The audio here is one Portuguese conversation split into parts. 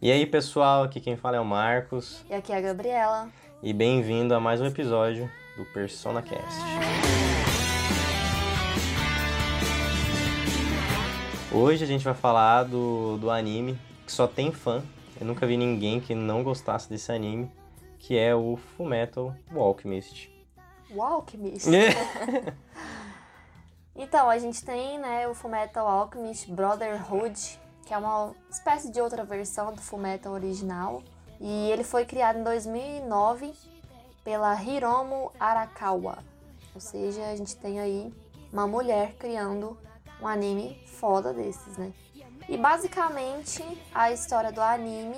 E aí pessoal, aqui quem fala é o Marcos. E aqui é a Gabriela. E bem-vindo a mais um episódio do PersonaCast. Hoje a gente vai falar do, do anime que só tem fã. Eu nunca vi ninguém que não gostasse desse anime, que é o Fullmetal Alchemist. O Alchemist? então, a gente tem né, o Fullmetal Alchemist Brotherhood, que é uma espécie de outra versão do Fullmetal original. E ele foi criado em 2009 pela Hiromu Arakawa. Ou seja, a gente tem aí uma mulher criando um anime foda desses, né? E basicamente a história do anime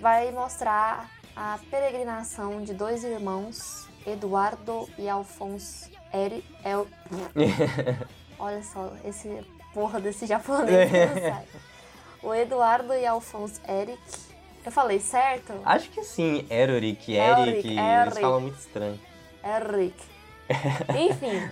vai mostrar a peregrinação de dois irmãos, Eduardo e Alfonso Eri, El... Olha só, esse porra desse japonês não sai. O Eduardo e Alfonso Eric. Eu falei certo? Acho que sim, Eric, Eric, Eric. eles falam muito estranho. Eric. Enfim,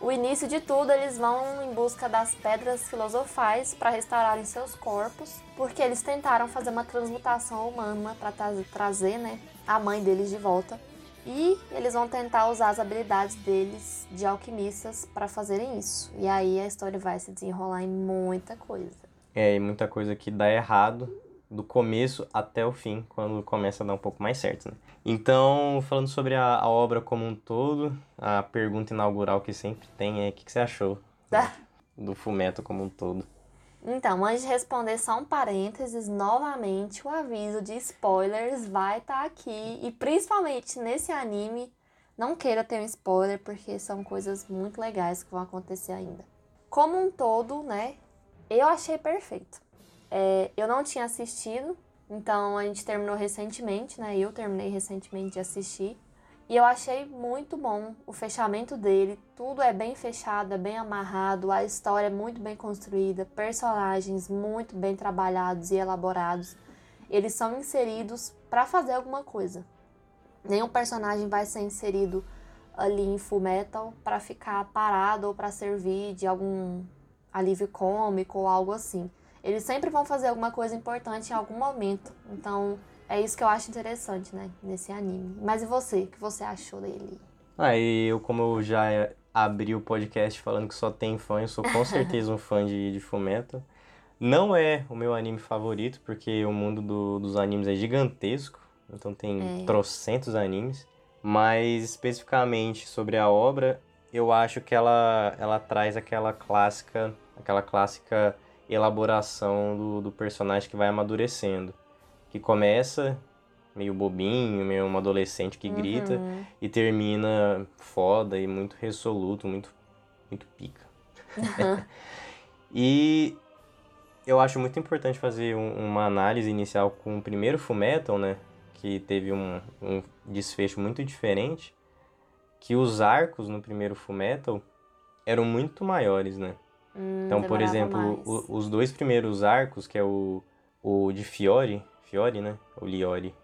o início de tudo, eles vão em busca das pedras filosofais para restaurarem seus corpos, porque eles tentaram fazer uma transmutação humana para trazer né, a mãe deles de volta. E eles vão tentar usar as habilidades deles de alquimistas para fazerem isso. E aí a história vai se desenrolar em muita coisa. É, e muita coisa que dá errado do começo até o fim, quando começa a dar um pouco mais certo. Né? Então, falando sobre a, a, obra como um todo, a pergunta inaugural que sempre tem é o que, que, você achou ah. do Fumeto como um todo? Então, antes de responder, só um parênteses, novamente o aviso de spoilers vai estar tá aqui. E principalmente nesse anime, não queira ter um spoiler, porque são coisas muito legais que vão acontecer ainda. Como um todo, né, eu achei perfeito. É, eu não tinha assistido, então a gente terminou recentemente, né? Eu terminei recentemente de assistir. E eu achei muito bom o fechamento dele. Tudo é bem fechado, é bem amarrado, a história é muito bem construída, personagens muito bem trabalhados e elaborados. Eles são inseridos para fazer alguma coisa. Nenhum personagem vai ser inserido ali em Full Metal para ficar parado ou para servir de algum alívio cômico ou algo assim. Eles sempre vão fazer alguma coisa importante em algum momento. Então, é isso que eu acho interessante, né, nesse anime. Mas e você? O que você achou dele? Ah, e eu, como eu já abri o podcast falando que só tem fã, eu sou com certeza um fã de, de Fumeto. Não é o meu anime favorito, porque o mundo do, dos animes é gigantesco. Então tem é. trocentos animes. Mas especificamente sobre a obra, eu acho que ela, ela traz aquela clássica, aquela clássica elaboração do, do personagem que vai amadurecendo. Que começa meio bobinho, meio um adolescente que grita uhum. e termina foda e muito resoluto, muito, muito pica. Uhum. e eu acho muito importante fazer um, uma análise inicial com o primeiro Fullmetal, né? Que teve um, um desfecho muito diferente. Que os arcos no primeiro Fullmetal eram muito maiores, né? Hum, então, por exemplo, o, os dois primeiros arcos, que é o, o de Fiore, Fiore, né? O Liori.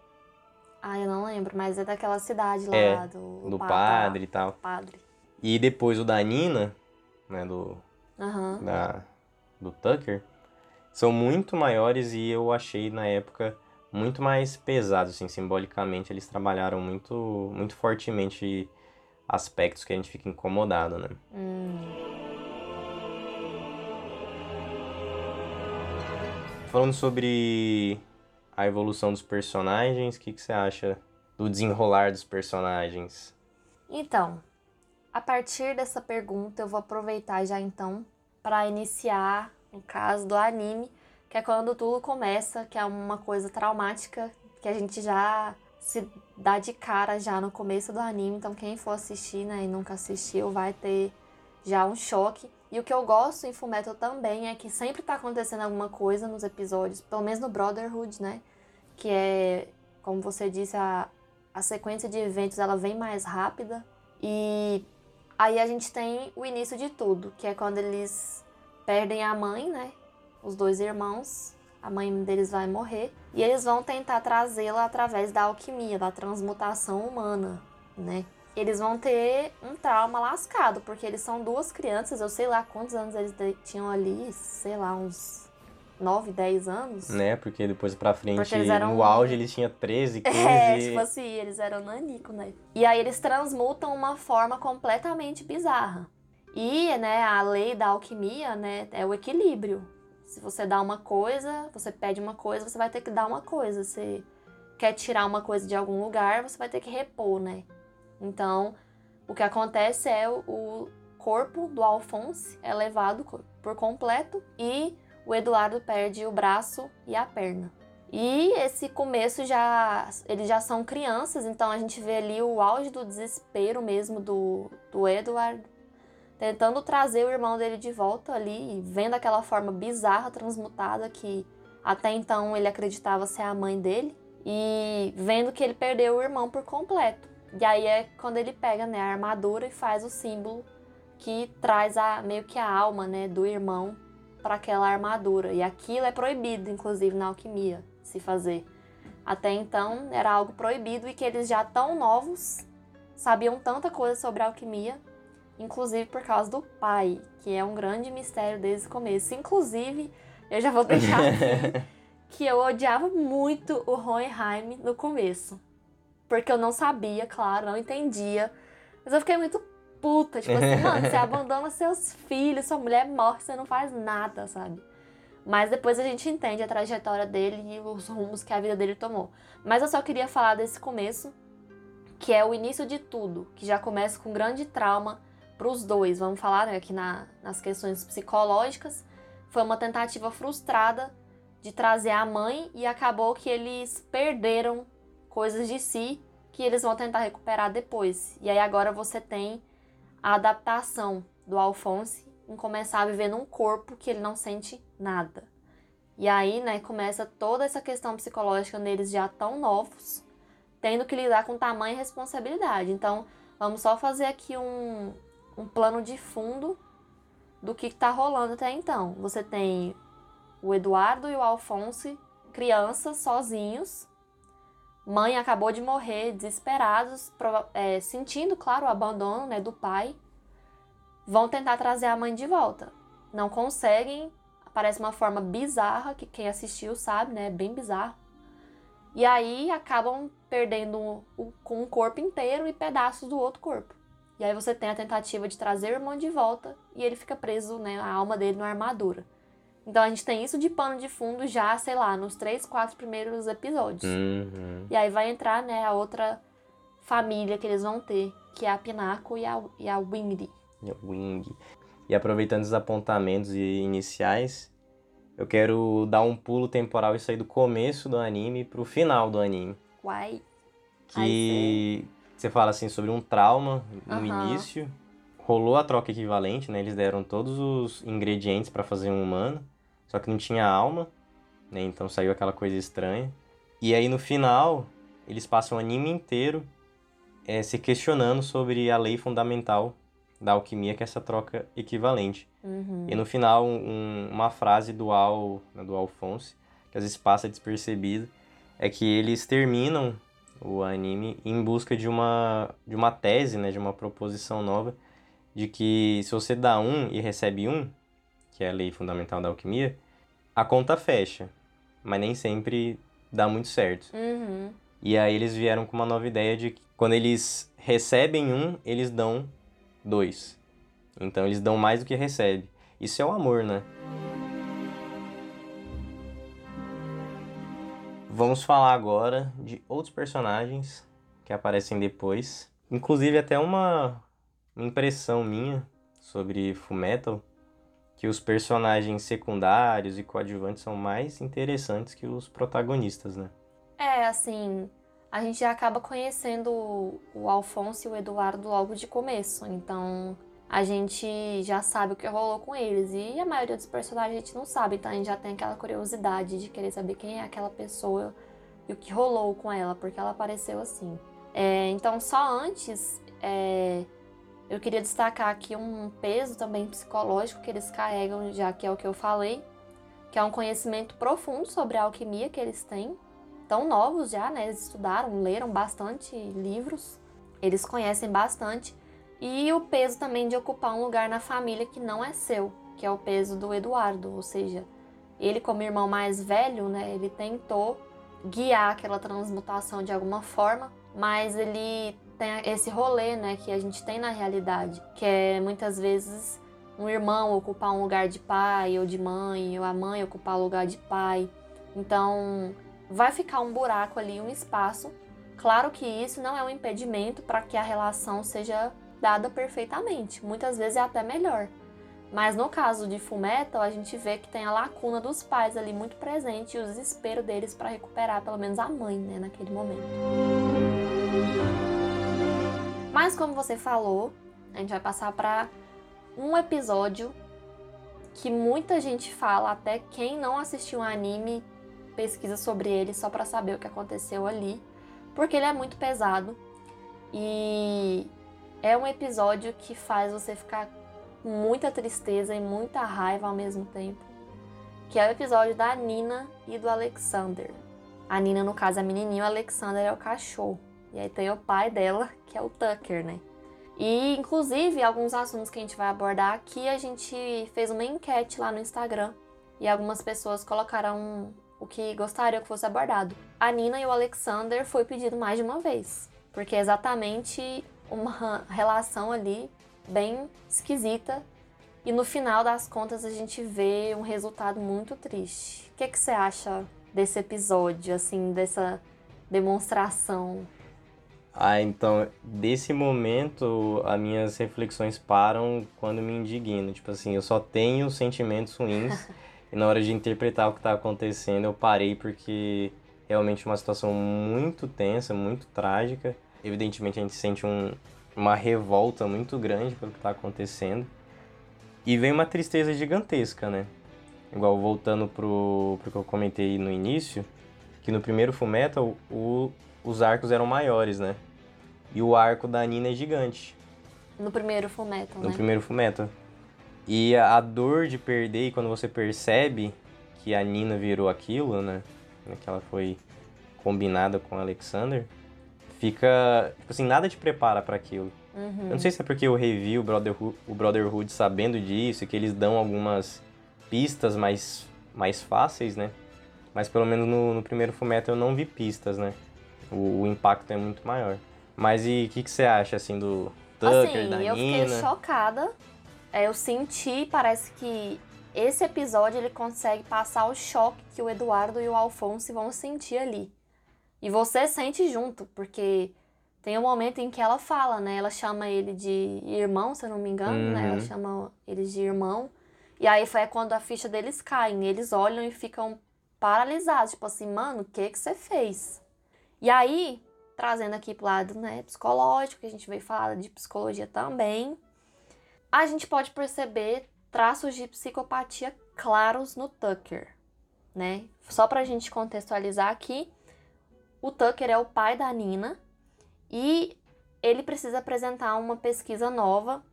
Ah, eu não lembro, mas é daquela cidade lá é, do, do padre e tal. Padre. E depois o da Nina, né, do uhum. da do Tucker, são muito maiores e eu achei na época muito mais pesados, assim, simbolicamente eles trabalharam muito muito fortemente aspectos que a gente fica incomodado, né? Hum. Falando sobre a evolução dos personagens, o que, que você acha do desenrolar dos personagens? Então, a partir dessa pergunta, eu vou aproveitar já então para iniciar o caso do anime, que é quando tudo começa, que é uma coisa traumática que a gente já se dá de cara já no começo do anime. Então, quem for assistir né, e nunca assistiu vai ter já um choque. E o que eu gosto em Fullmetal também é que sempre tá acontecendo alguma coisa nos episódios, pelo menos no Brotherhood, né? Que é, como você disse, a, a sequência de eventos ela vem mais rápida. E aí a gente tem o início de tudo, que é quando eles perdem a mãe, né? Os dois irmãos, a mãe deles vai morrer. E eles vão tentar trazê-la através da alquimia, da transmutação humana, né? Eles vão ter um trauma lascado, porque eles são duas crianças, eu sei lá quantos anos eles tinham ali, sei lá, uns 9, 10 anos. Né, porque depois pra frente, eram... no auge, eles tinham 13, 15. É, tipo assim, eles eram nanico, né? E aí eles transmutam uma forma completamente bizarra. E, né, a lei da alquimia, né, é o equilíbrio. Se você dá uma coisa, você pede uma coisa, você vai ter que dar uma coisa. Você quer tirar uma coisa de algum lugar, você vai ter que repor, né? Então, o que acontece é o corpo do Alphonse é levado por completo e o Eduardo perde o braço e a perna. E esse começo já. Eles já são crianças, então a gente vê ali o auge do desespero mesmo do, do Edward, tentando trazer o irmão dele de volta ali, vendo aquela forma bizarra, transmutada, que até então ele acreditava ser a mãe dele, e vendo que ele perdeu o irmão por completo. E aí é quando ele pega né, a armadura e faz o símbolo que traz a, meio que a alma né, do irmão para aquela armadura. E aquilo é proibido, inclusive, na alquimia, se fazer. Até então era algo proibido e que eles já tão novos sabiam tanta coisa sobre alquimia, inclusive por causa do pai, que é um grande mistério desde o começo. Inclusive, eu já vou deixar aqui que eu odiava muito o Hohenheim no começo. Porque eu não sabia, claro, não entendia. Mas eu fiquei muito puta. Tipo assim, mano, você abandona seus filhos, sua mulher morre, você não faz nada, sabe? Mas depois a gente entende a trajetória dele e os rumos que a vida dele tomou. Mas eu só queria falar desse começo, que é o início de tudo, que já começa com grande trauma para os dois. Vamos falar né, aqui na, nas questões psicológicas. Foi uma tentativa frustrada de trazer a mãe e acabou que eles perderam coisas de si que eles vão tentar recuperar depois. E aí agora você tem a adaptação do Alphonse em começar a viver num corpo que ele não sente nada. E aí, né, começa toda essa questão psicológica neles já tão novos, tendo que lidar com tamanha responsabilidade. Então, vamos só fazer aqui um, um plano de fundo do que está rolando até então. Você tem o Eduardo e o Alphonse, crianças sozinhos. Mãe acabou de morrer, desesperados, é, sentindo, claro, o abandono né, do pai. Vão tentar trazer a mãe de volta. Não conseguem, parece uma forma bizarra, que quem assistiu sabe, né? Bem bizarro. E aí acabam perdendo com o corpo inteiro e pedaços do outro corpo. E aí você tem a tentativa de trazer o irmão de volta e ele fica preso, né? A alma dele numa armadura. Então a gente tem isso de pano de fundo já, sei lá, nos três, quatro primeiros episódios. Uhum. E aí vai entrar, né, a outra família que eles vão ter, que é a Pinaco e a, e a Wingdy. E a Wing. E aproveitando os apontamentos iniciais, eu quero dar um pulo temporal e sair do começo do anime pro final do anime. Uai. Que você fala assim sobre um trauma no uhum. início. Rolou a troca equivalente, né? Eles deram todos os ingredientes para fazer um humano. Só que não tinha alma, né? Então saiu aquela coisa estranha. E aí no final, eles passam o anime inteiro é, se questionando sobre a lei fundamental da alquimia, que é essa troca equivalente. Uhum. E no final, um, uma frase do, Al, né, do Alphonse, que às vezes passa despercebido, é que eles terminam o anime em busca de uma, de uma tese, né, de uma proposição nova, de que se você dá um e recebe um, que é a lei fundamental da alquimia, a conta fecha. Mas nem sempre dá muito certo. Uhum. E aí eles vieram com uma nova ideia de que quando eles recebem um, eles dão dois. Então eles dão mais do que recebem. Isso é o amor, né? Vamos falar agora de outros personagens que aparecem depois. Inclusive até uma impressão minha sobre Fullmetal que os personagens secundários e coadjuvantes são mais interessantes que os protagonistas, né? É, assim, a gente já acaba conhecendo o Alfonso e o Eduardo logo de começo, então a gente já sabe o que rolou com eles. E a maioria dos personagens a gente não sabe, então a gente já tem aquela curiosidade de querer saber quem é aquela pessoa e o que rolou com ela, porque ela apareceu assim. É, então, só antes, é, eu queria destacar aqui um peso também psicológico que eles carregam, já que é o que eu falei, que é um conhecimento profundo sobre a alquimia que eles têm. Tão novos já, né? Eles estudaram, leram bastante livros. Eles conhecem bastante e o peso também de ocupar um lugar na família que não é seu, que é o peso do Eduardo, ou seja, ele como irmão mais velho, né, ele tentou guiar aquela transmutação de alguma forma, mas ele tem esse rolê, né, que a gente tem na realidade, que é muitas vezes um irmão ocupar um lugar de pai ou de mãe, ou a mãe ocupar o lugar de pai. Então, vai ficar um buraco ali, um espaço. Claro que isso não é um impedimento para que a relação seja dada perfeitamente. Muitas vezes é até melhor. Mas no caso de Fullmetal, a gente vê que tem a lacuna dos pais ali muito presente e o desespero deles para recuperar pelo menos a mãe, né, naquele momento. Mas como você falou, a gente vai passar para um episódio que muita gente fala, até quem não assistiu o anime pesquisa sobre ele só para saber o que aconteceu ali, porque ele é muito pesado e é um episódio que faz você ficar com muita tristeza e muita raiva ao mesmo tempo, que é o episódio da Nina e do Alexander. A Nina, no caso, é a menininha, o Alexander é o cachorro. E aí tem o pai dela, que é o Tucker, né? E, inclusive, alguns assuntos que a gente vai abordar aqui, a gente fez uma enquete lá no Instagram. E algumas pessoas colocaram o que gostariam que fosse abordado. A Nina e o Alexander foi pedido mais de uma vez. Porque é exatamente uma relação ali bem esquisita. E no final das contas a gente vê um resultado muito triste. O que, é que você acha desse episódio, assim, dessa demonstração? Ah, então, desse momento, as minhas reflexões param quando me indigno. Tipo assim, eu só tenho sentimentos ruins. e na hora de interpretar o que está acontecendo, eu parei porque realmente uma situação muito tensa, muito trágica. Evidentemente, a gente sente um, uma revolta muito grande pelo que está acontecendo. E vem uma tristeza gigantesca, né? Igual voltando pro, pro que eu comentei no início, que no primeiro Fullmetal o, os arcos eram maiores, né? E o arco da Nina é gigante. No primeiro Fullmetal, No né? primeiro Fullmetal. E a, dor de perder, e quando você percebe que a Nina virou aquilo, né? Que ela foi combinada com o Alexander, fica. Tipo assim, nada te prepara para aquilo. Uhum. Eu não sei se é porque eu revi o Brotherhood, o Brotherhood sabendo disso, que eles dão algumas pistas mais, mais fáceis, né? Mas pelo menos no, no primeiro Fullmetal eu não vi pistas, né? O, o impacto é muito maior. Mas e o que, que você acha, assim, do Tucker, assim, da eu Nina? fiquei chocada. É, Eu senti, parece que esse episódio ele consegue passar o choque que o Eduardo e o Alfonso vão sentir ali. E você sente junto, porque tem um momento em que ela fala, né? Ela chama ele de irmão, se eu não me engano, né? Ela Uhum. chama eles de irmão. E aí foi quando a ficha deles cai. Eles olham e ficam paralisados, tipo assim, mano, o que que você fez? E aí, trazendo aqui pro lado, né, psicológico, que a gente veio falar de psicologia também, a gente pode perceber traços de psicopatia claros no Tucker, né? Só pra gente contextualizar aqui, o Tucker é o pai da Nina e ele precisa apresentar uma pesquisa nova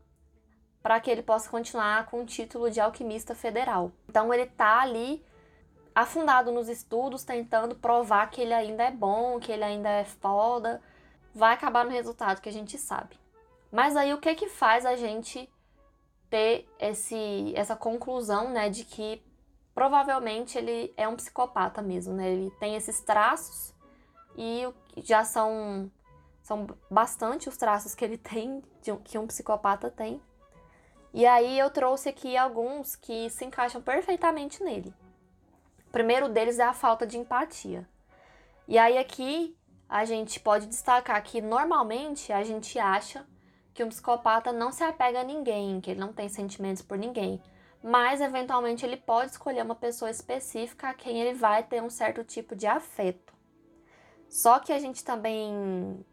para que ele possa continuar com o título de alquimista federal. Então ele tá ali afundado nos estudos, tentando provar que ele ainda é bom, que ele ainda é foda. Vai acabar no resultado que a gente sabe. Mas aí o que que faz a gente ter esse, essa conclusão, né, de que provavelmente ele é um psicopata mesmo, né? Ele tem esses traços e já são são bastante os traços que ele tem, que um psicopata tem. E aí eu trouxe aqui alguns que se encaixam perfeitamente nele. Primeiro deles é a falta de empatia. E aí aqui a gente pode destacar que normalmente a gente acha que um psicopata não se apega a ninguém, que ele não tem sentimentos por ninguém. Mas eventualmente ele pode escolher uma pessoa específica a quem ele vai ter um certo tipo de afeto. Só que a gente também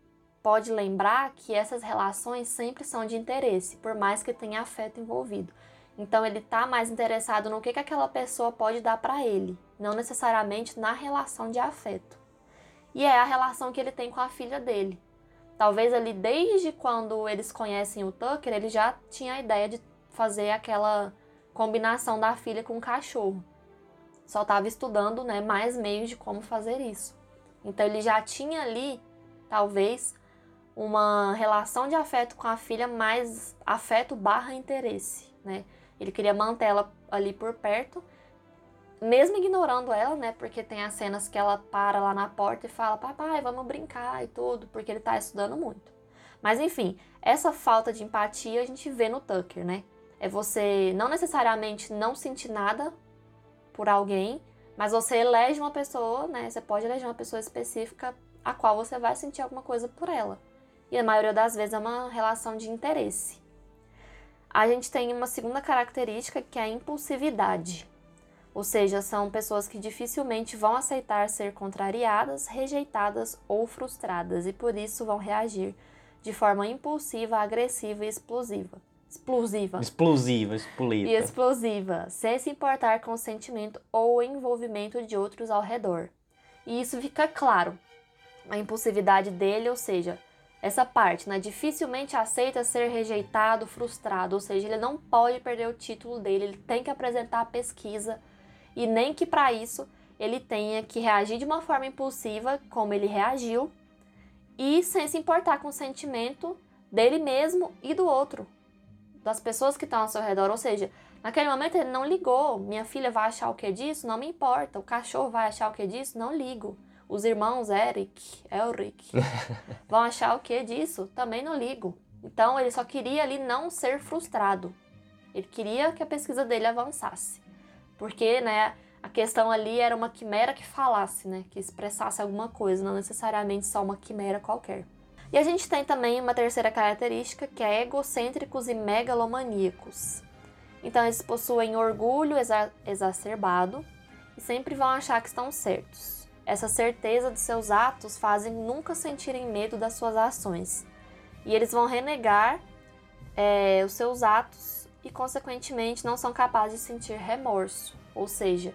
pode lembrar que essas relações sempre são de interesse, por mais que tenha afeto envolvido. Então ele tá mais interessado no que, que aquela pessoa pode dar para ele, não necessariamente na relação de afeto. E é a relação que ele tem com a filha dele. Talvez ali desde quando eles conhecem o Tucker, ele já tinha a ideia de fazer aquela combinação da filha com o cachorro. Só estava estudando, né, mais meios de como fazer isso. Então ele já tinha ali, talvez, uma relação de afeto com a filha, mais afeto barra interesse, né? Ele queria manter ela ali por perto, mesmo ignorando ela, né? Porque tem as cenas que ela para lá na porta e fala: Papai, vamos brincar e tudo, porque ele tá estudando muito. Mas enfim, essa falta de empatia a gente vê no Tucker, né? É você não necessariamente não sentir nada por alguém, mas você elege uma pessoa, né? Você pode eleger uma pessoa específica a qual você vai sentir alguma coisa por ela. E a maioria das vezes é uma relação de interesse. A gente tem uma segunda característica que é a impulsividade. Ou seja, são pessoas que dificilmente vão aceitar ser contrariadas, rejeitadas ou frustradas e por isso vão reagir de forma impulsiva, agressiva e explosiva. Explosiva. Explosiva, explosiva. E explosiva, sem se importar com o sentimento ou o envolvimento de outros ao redor. E isso fica claro. A impulsividade dele, ou seja, essa parte, né, dificilmente aceita ser rejeitado, frustrado, ou seja, ele não pode perder o título dele, ele tem que apresentar a pesquisa e nem que para isso ele tenha que reagir de uma forma impulsiva, como ele reagiu, e sem se importar com o sentimento dele mesmo e do outro, das pessoas que estão ao seu redor. Ou seja, naquele momento ele não ligou. Minha filha vai achar o que disso? Não me importa. O cachorro vai achar o que disso? Não ligo. Os irmãos Eric, Elric, vão achar o que disso? Também não ligo. Então ele só queria ali não ser frustrado. Ele queria que a pesquisa dele avançasse. Porque, né, a questão ali era uma quimera que falasse, né, que expressasse alguma coisa, não necessariamente só uma quimera qualquer. E a gente tem também uma terceira característica que é egocêntricos e megalomaníacos. Então eles possuem orgulho exa exacerbado e sempre vão achar que estão certos. Essa certeza de seus atos fazem nunca sentirem medo das suas ações. E eles vão renegar é, os seus atos e, consequentemente, não são capazes de sentir remorso. Ou seja,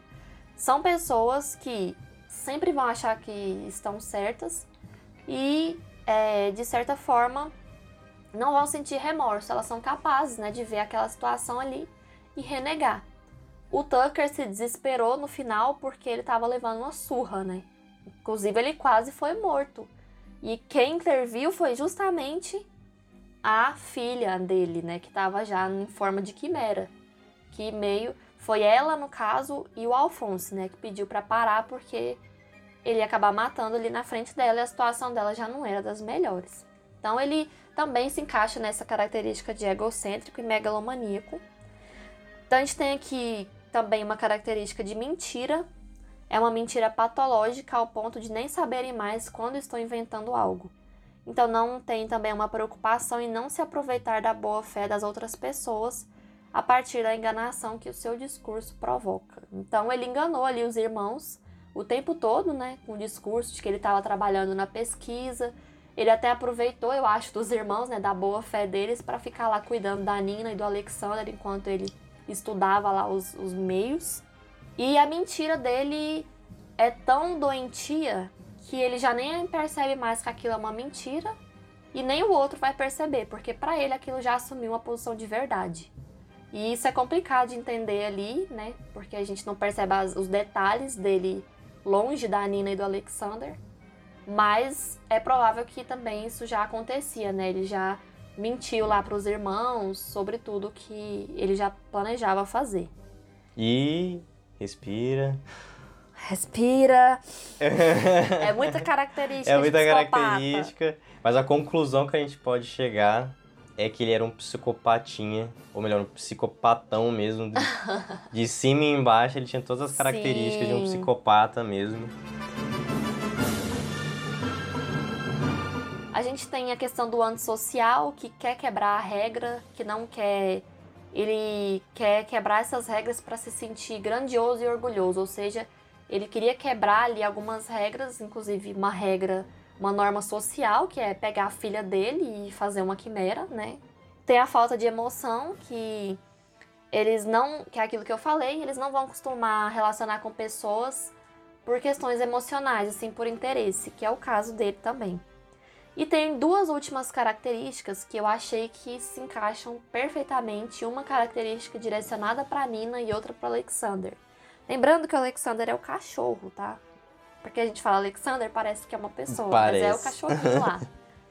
são pessoas que sempre vão achar que estão certas e, é, de certa forma, não vão sentir remorso. Elas são capazes né, de ver aquela situação ali e renegar. O Tucker se desesperou no final porque ele estava levando uma surra, né? Inclusive, ele quase foi morto. E quem interviu foi justamente a filha dele, né? Que estava já em forma de quimera. Que meio foi ela, no caso, e o Alphonse, né, que pediu para parar porque ele ia acabar matando ali na frente dela e a situação dela já não era das melhores. Então ele também se encaixa nessa característica de egocêntrico e megalomaníaco. Então a gente tem aqui também uma característica de mentira. É uma mentira patológica ao ponto de nem saberem mais quando estou inventando algo. Então não tem também uma preocupação em não se aproveitar da boa fé das outras pessoas a partir da enganação que o seu discurso provoca. Então ele enganou ali os irmãos o tempo todo, né, com o discurso de que ele estava trabalhando na pesquisa. Ele até aproveitou, eu acho, dos irmãos, né, da boa fé deles para ficar lá cuidando da Nina e do Alexander enquanto ele estudava lá os, os meios. E a mentira dele é tão doentia que ele já nem percebe mais que aquilo é uma mentira e nem o outro vai perceber, porque para ele aquilo já assumiu uma posição de verdade. E isso é complicado de entender ali, né? Porque a gente não percebe as, os detalhes dele longe da Nina e do Alexander. Mas é provável que também isso já acontecia, né? Ele já mentiu lá para os irmãos sobre tudo que ele já planejava fazer. E respira. Respira. é muita característica. É muita característica. Mas a conclusão que a gente pode chegar é que ele era um psicopatinha, ou melhor, um psicopatão mesmo. De, de cima e embaixo, ele tinha todas as características Sim. de um psicopata mesmo. A gente tem a questão do antissocial, que quer quebrar a regra, que não quer. Ele quer quebrar essas regras para se sentir grandioso e orgulhoso, ou seja, ele queria quebrar ali algumas regras, inclusive uma regra uma norma social, que é pegar a filha dele e fazer uma quimera, né? Tem a falta de emoção, que eles não, que é aquilo que eu falei, eles não vão costumar relacionar com pessoas por questões emocionais, assim, por interesse, que é o caso dele também. E tem duas últimas características que eu achei que se encaixam perfeitamente, uma característica direcionada para Nina e outra para Alexander. Lembrando que o Alexander é o cachorro, tá? Porque a gente fala Alexander, parece que é uma pessoa, parece. mas é o cachorrinho lá.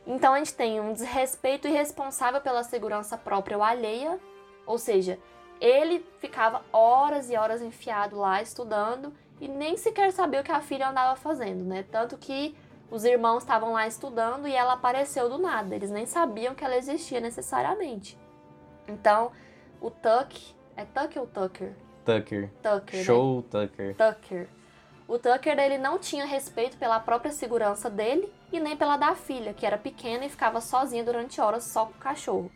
Então a gente tem um desrespeito irresponsável pela segurança própria ou alheia, ou seja, ele ficava horas e horas enfiado lá estudando e nem sequer sabia o que a filha andava fazendo, né? Tanto que os irmãos estavam lá estudando e ela apareceu do nada, eles nem sabiam que ela existia necessariamente. Então, o Tuck, é Tuck ou Tucker? Tucker. Tucker. Show né? Tucker. Tucker. O Tucker ele não tinha respeito pela própria segurança dele e nem pela da filha, que era pequena e ficava sozinha durante horas só com o cachorro.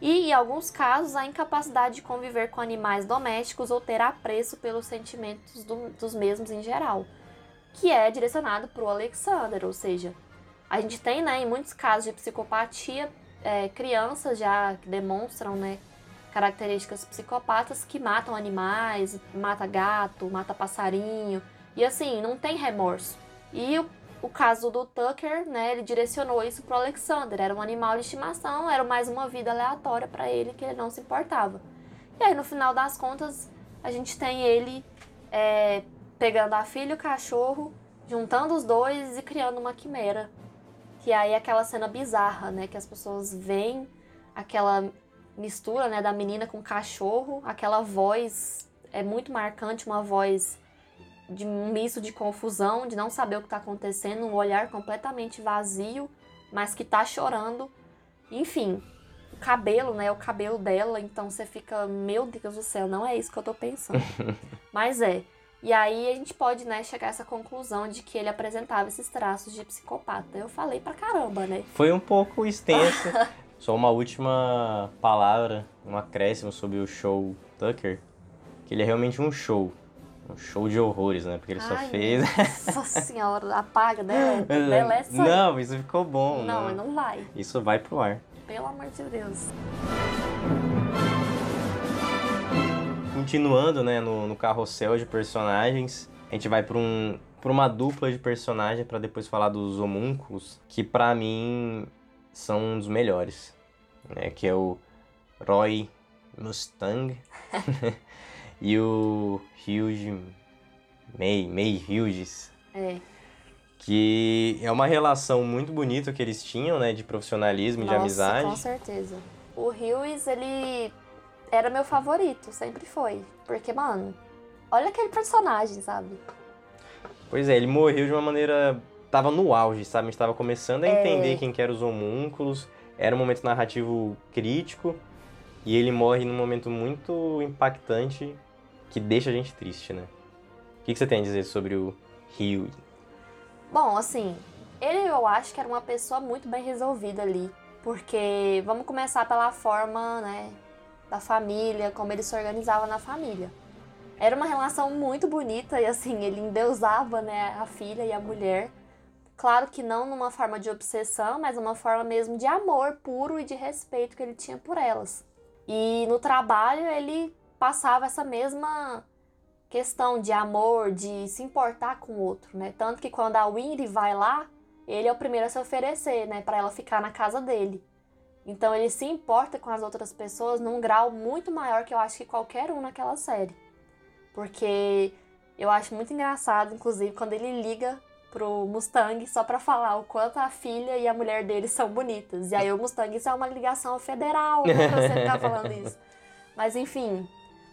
E, em alguns casos, a incapacidade de conviver com animais domésticos ou ter apreço pelos sentimentos do, dos mesmos em geral, que é direcionado para o Alexander, ou seja, a gente tem, né, em muitos casos de psicopatia, é, crianças já que demonstram, né, características psicopatas que matam animais, mata gato, mata passarinho, e assim, não tem remorso. E o, o caso do Tucker, né, ele direcionou isso pro Alexander, era um animal de estimação, era mais uma vida aleatória para ele que ele não se importava. E aí no final das contas, a gente tem ele é, pegando a filha e o cachorro, juntando os dois e criando uma quimera. Que aí é aquela cena bizarra, né, que as pessoas veem aquela mistura, né, da menina com o cachorro, aquela voz é muito marcante, uma voz de um misto de confusão, de não saber o que está acontecendo, um olhar completamente vazio, mas que tá chorando. Enfim, o cabelo, né? O cabelo dela, então você fica, meu Deus do céu, não é isso que eu tô pensando. mas é. E aí a gente pode, né, chegar a essa conclusão de que ele apresentava esses traços de psicopata. Eu falei pra caramba, né? Foi um pouco extenso. Só uma última palavra, um acréscimo sobre o show Tucker, que ele é realmente um show. Um show de horrores, né? Porque ele só Ai, fez. Nossa senhora, apaga, né? Não, isso ficou bom. Não, mas não vai. Isso vai pro ar. Pelo amor de Deus. Continuando, né, no, no carrossel de personagens, a gente vai para um, pra uma dupla de personagem para depois falar dos homúnculos, que pra mim são um dos melhores, né, que é o Roy Mustang e o Hugh May, May Hughes, É. que é uma relação muito bonita que eles tinham, né, de profissionalismo, e de Nossa, amizade. com certeza. O Hughes, ele era meu favorito, sempre foi. Porque, mano, olha aquele personagem, sabe? Pois é, ele morreu de uma maneira. Tava no auge, sabe? A gente tava começando a É. entender quem que eram os homúnculos. Era um momento narrativo crítico. E ele morre num momento muito impactante que deixa a gente triste, né? O que, que você tem a dizer sobre o Rio? Bom, assim, ele eu acho que era uma pessoa muito bem resolvida ali. Porque vamos começar pela forma, né, da família, como ele se organizava na família. Era uma relação muito bonita e assim, ele endeusava, né, a filha e a mulher. Claro que não numa forma de obsessão, mas uma forma mesmo de amor puro e de respeito que ele tinha por elas. E no trabalho ele passava essa mesma questão de amor, de se importar com o outro, né? Tanto que quando a Winry vai lá, ele é o primeiro a se oferecer, né, para ela ficar na casa dele. Então ele se importa com as outras pessoas num grau muito maior que eu acho que qualquer um naquela série. Porque eu acho muito engraçado, inclusive, quando ele liga pro Mustang só pra falar o quanto a filha e a mulher dele são bonitas. E aí o Mustang, isso é uma ligação federal, né, pra você ficar falando isso. Mas enfim,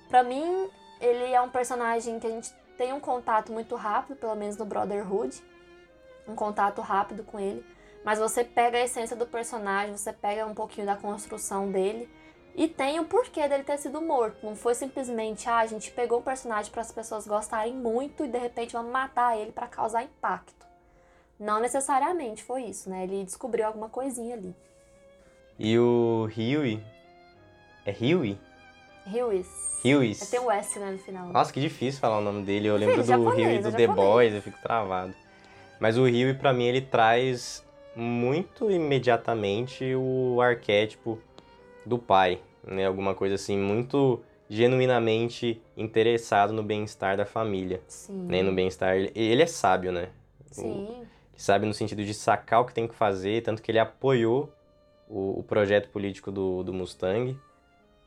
pra mim, ele é um personagem que a gente tem um contato muito rápido, pelo menos no Brotherhood. Um contato rápido com ele. Mas você pega a essência do personagem, você pega um pouquinho da construção dele. E tem o porquê dele ter sido morto. Não foi simplesmente, ah, a gente pegou um personagem para as pessoas gostarem muito e de repente vamos matar ele para causar impacto. Não necessariamente foi isso, né? Ele descobriu alguma coisinha ali. E o Huey. É Huey? Lewis. Lewis. Tem um S né, no final. Nossa, que difícil falar o nome dele. Eu lembro Filho, do japonês, Huey é do The. Boys, eu fico travado. Mas o Huey, pra mim, ele traz muito imediatamente o arquétipo do pai, né? Alguma coisa assim, muito genuinamente interessado no bem-estar da família, Sim. né? No bem-estar. Ele, é sábio, né? Sim. Ele sabe no sentido de sacar o que tem que fazer, tanto que ele apoiou o, o projeto político do, do Mustang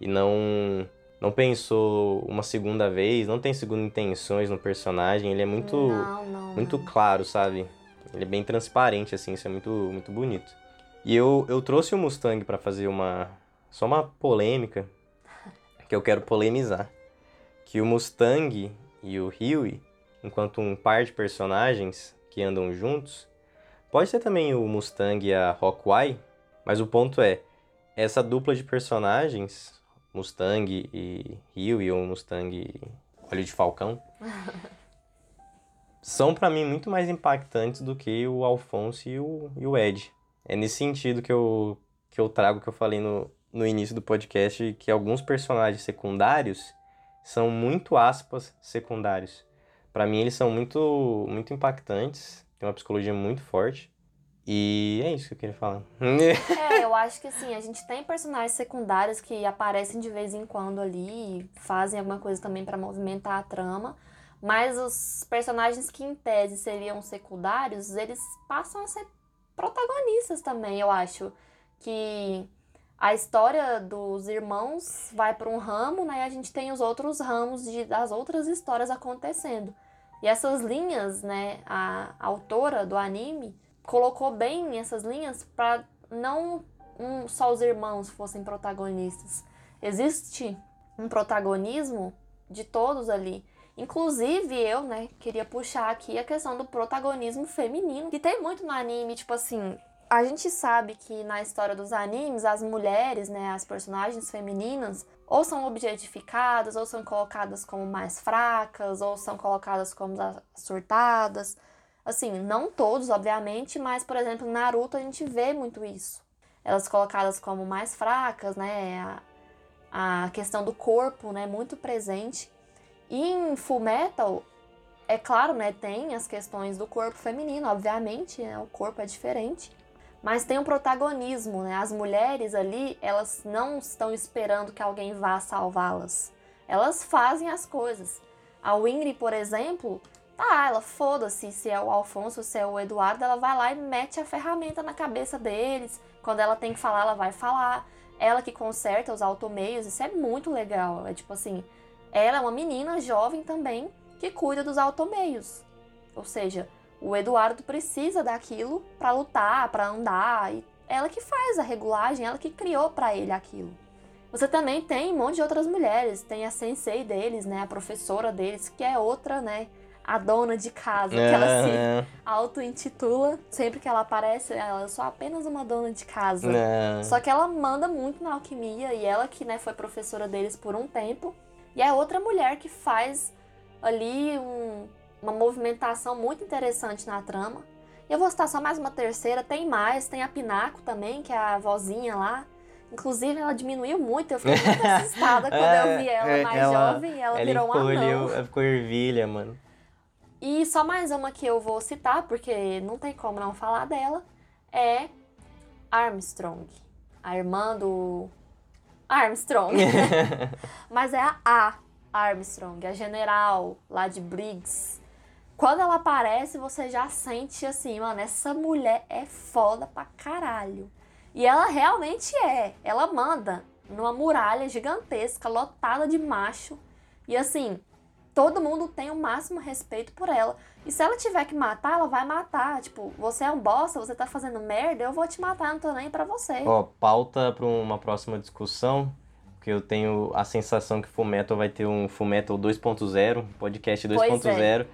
e não não pensou uma segunda vez, não tem segunda intenções no personagem, ele é muito Não, não. muito não. claro, sabe? Ele é bem transparente assim, isso é muito muito bonito. E eu, eu trouxe o Mustang para fazer uma só uma polêmica que eu quero polemizar, que o Mustang e o Huey, enquanto um par de personagens que andam juntos, pode ser também o Mustang e a Rockway, mas o ponto é, essa dupla de personagens, Mustang e Huey ou Mustang Olho de Falcão, são para mim muito mais impactantes do que o Alfonso e o, e o Ed. É nesse sentido que eu, que eu trago que eu falei no, no início do podcast que alguns personagens secundários são muito aspas secundários. Para mim eles são muito muito impactantes, tem uma psicologia muito forte. E é isso que eu queria falar. é, eu acho que assim, a gente tem personagens secundários que aparecem de vez em quando ali, fazem alguma coisa também para movimentar a trama, mas os personagens que em tese seriam secundários, eles passam a ser protagonistas também, eu acho. Que a história dos irmãos vai para um ramo, né? E a gente tem os outros ramos de, das outras histórias acontecendo. E essas linhas, né? A, autora do anime colocou bem essas linhas para não um, só os irmãos fossem protagonistas. Existe um protagonismo de todos ali. Inclusive, eu, né, queria puxar aqui a questão do protagonismo feminino, que tem muito no anime, tipo assim, a gente sabe que na história dos animes, as mulheres, né, as personagens femininas, ou são objetificadas, ou são colocadas como mais fracas, ou são colocadas como surtadas. Assim, não todos, obviamente, mas, por exemplo, em Naruto a gente vê muito isso. Elas colocadas como mais fracas, né, a, a questão do corpo, né, muito presente. E em Full Metal, é claro, né, tem as questões do corpo feminino, obviamente, né, o corpo é diferente. Mas tem o um protagonismo, né? As mulheres ali, elas não estão esperando que alguém vá salvá-las. Elas fazem as coisas. A Winry, por exemplo, tá, ela foda-se se é o Alfonso, se é o Eduardo, ela vai lá e mete a ferramenta na cabeça deles. Quando ela tem que falar, ela vai falar. Ela que conserta os automeios, isso é muito legal. É tipo assim, ela é uma menina jovem também que cuida dos automeios. Ou seja, o Eduardo precisa daquilo para lutar, para andar, e ela que faz a regulagem, ela que criou para ele aquilo. Você também tem um monte de outras mulheres, tem a sensei deles, né, a professora deles, que é outra, né, a dona de casa, é, que ela se é. auto-intitula. Sempre que ela aparece, ela é só apenas uma dona de casa. É. Só que ela manda muito na alquimia e ela que, né, foi professora deles por um tempo. E é outra mulher que faz ali um, uma movimentação muito interessante na trama. E eu vou citar só mais uma terceira, tem mais, tem a Pinaco também, que é a vozinha lá. Inclusive, ela diminuiu muito, eu fiquei muito assustada quando eu vi ela é, mais ela, jovem, ela, ela virou um anão. Ela ficou ervilha, mano. E só mais uma que eu vou citar, porque não tem como não falar dela, é Armstrong, a irmã do Armstrong. Mas é a A Armstrong, a general lá de Briggs. Quando ela aparece, você já sente assim, mano, essa mulher é foda pra caralho. E ela realmente é. Ela manda numa muralha gigantesca, lotada de macho. E assim, todo mundo tem o máximo respeito por ela. E se ela tiver que matar, ela vai matar. Tipo, você é um bosta, você tá fazendo merda, eu vou te matar, não tô nem pra você. Ó, pauta pra uma próxima discussão, porque eu tenho a sensação que Fullmetal vai ter um Fullmetal 2.0, podcast 2.0, é.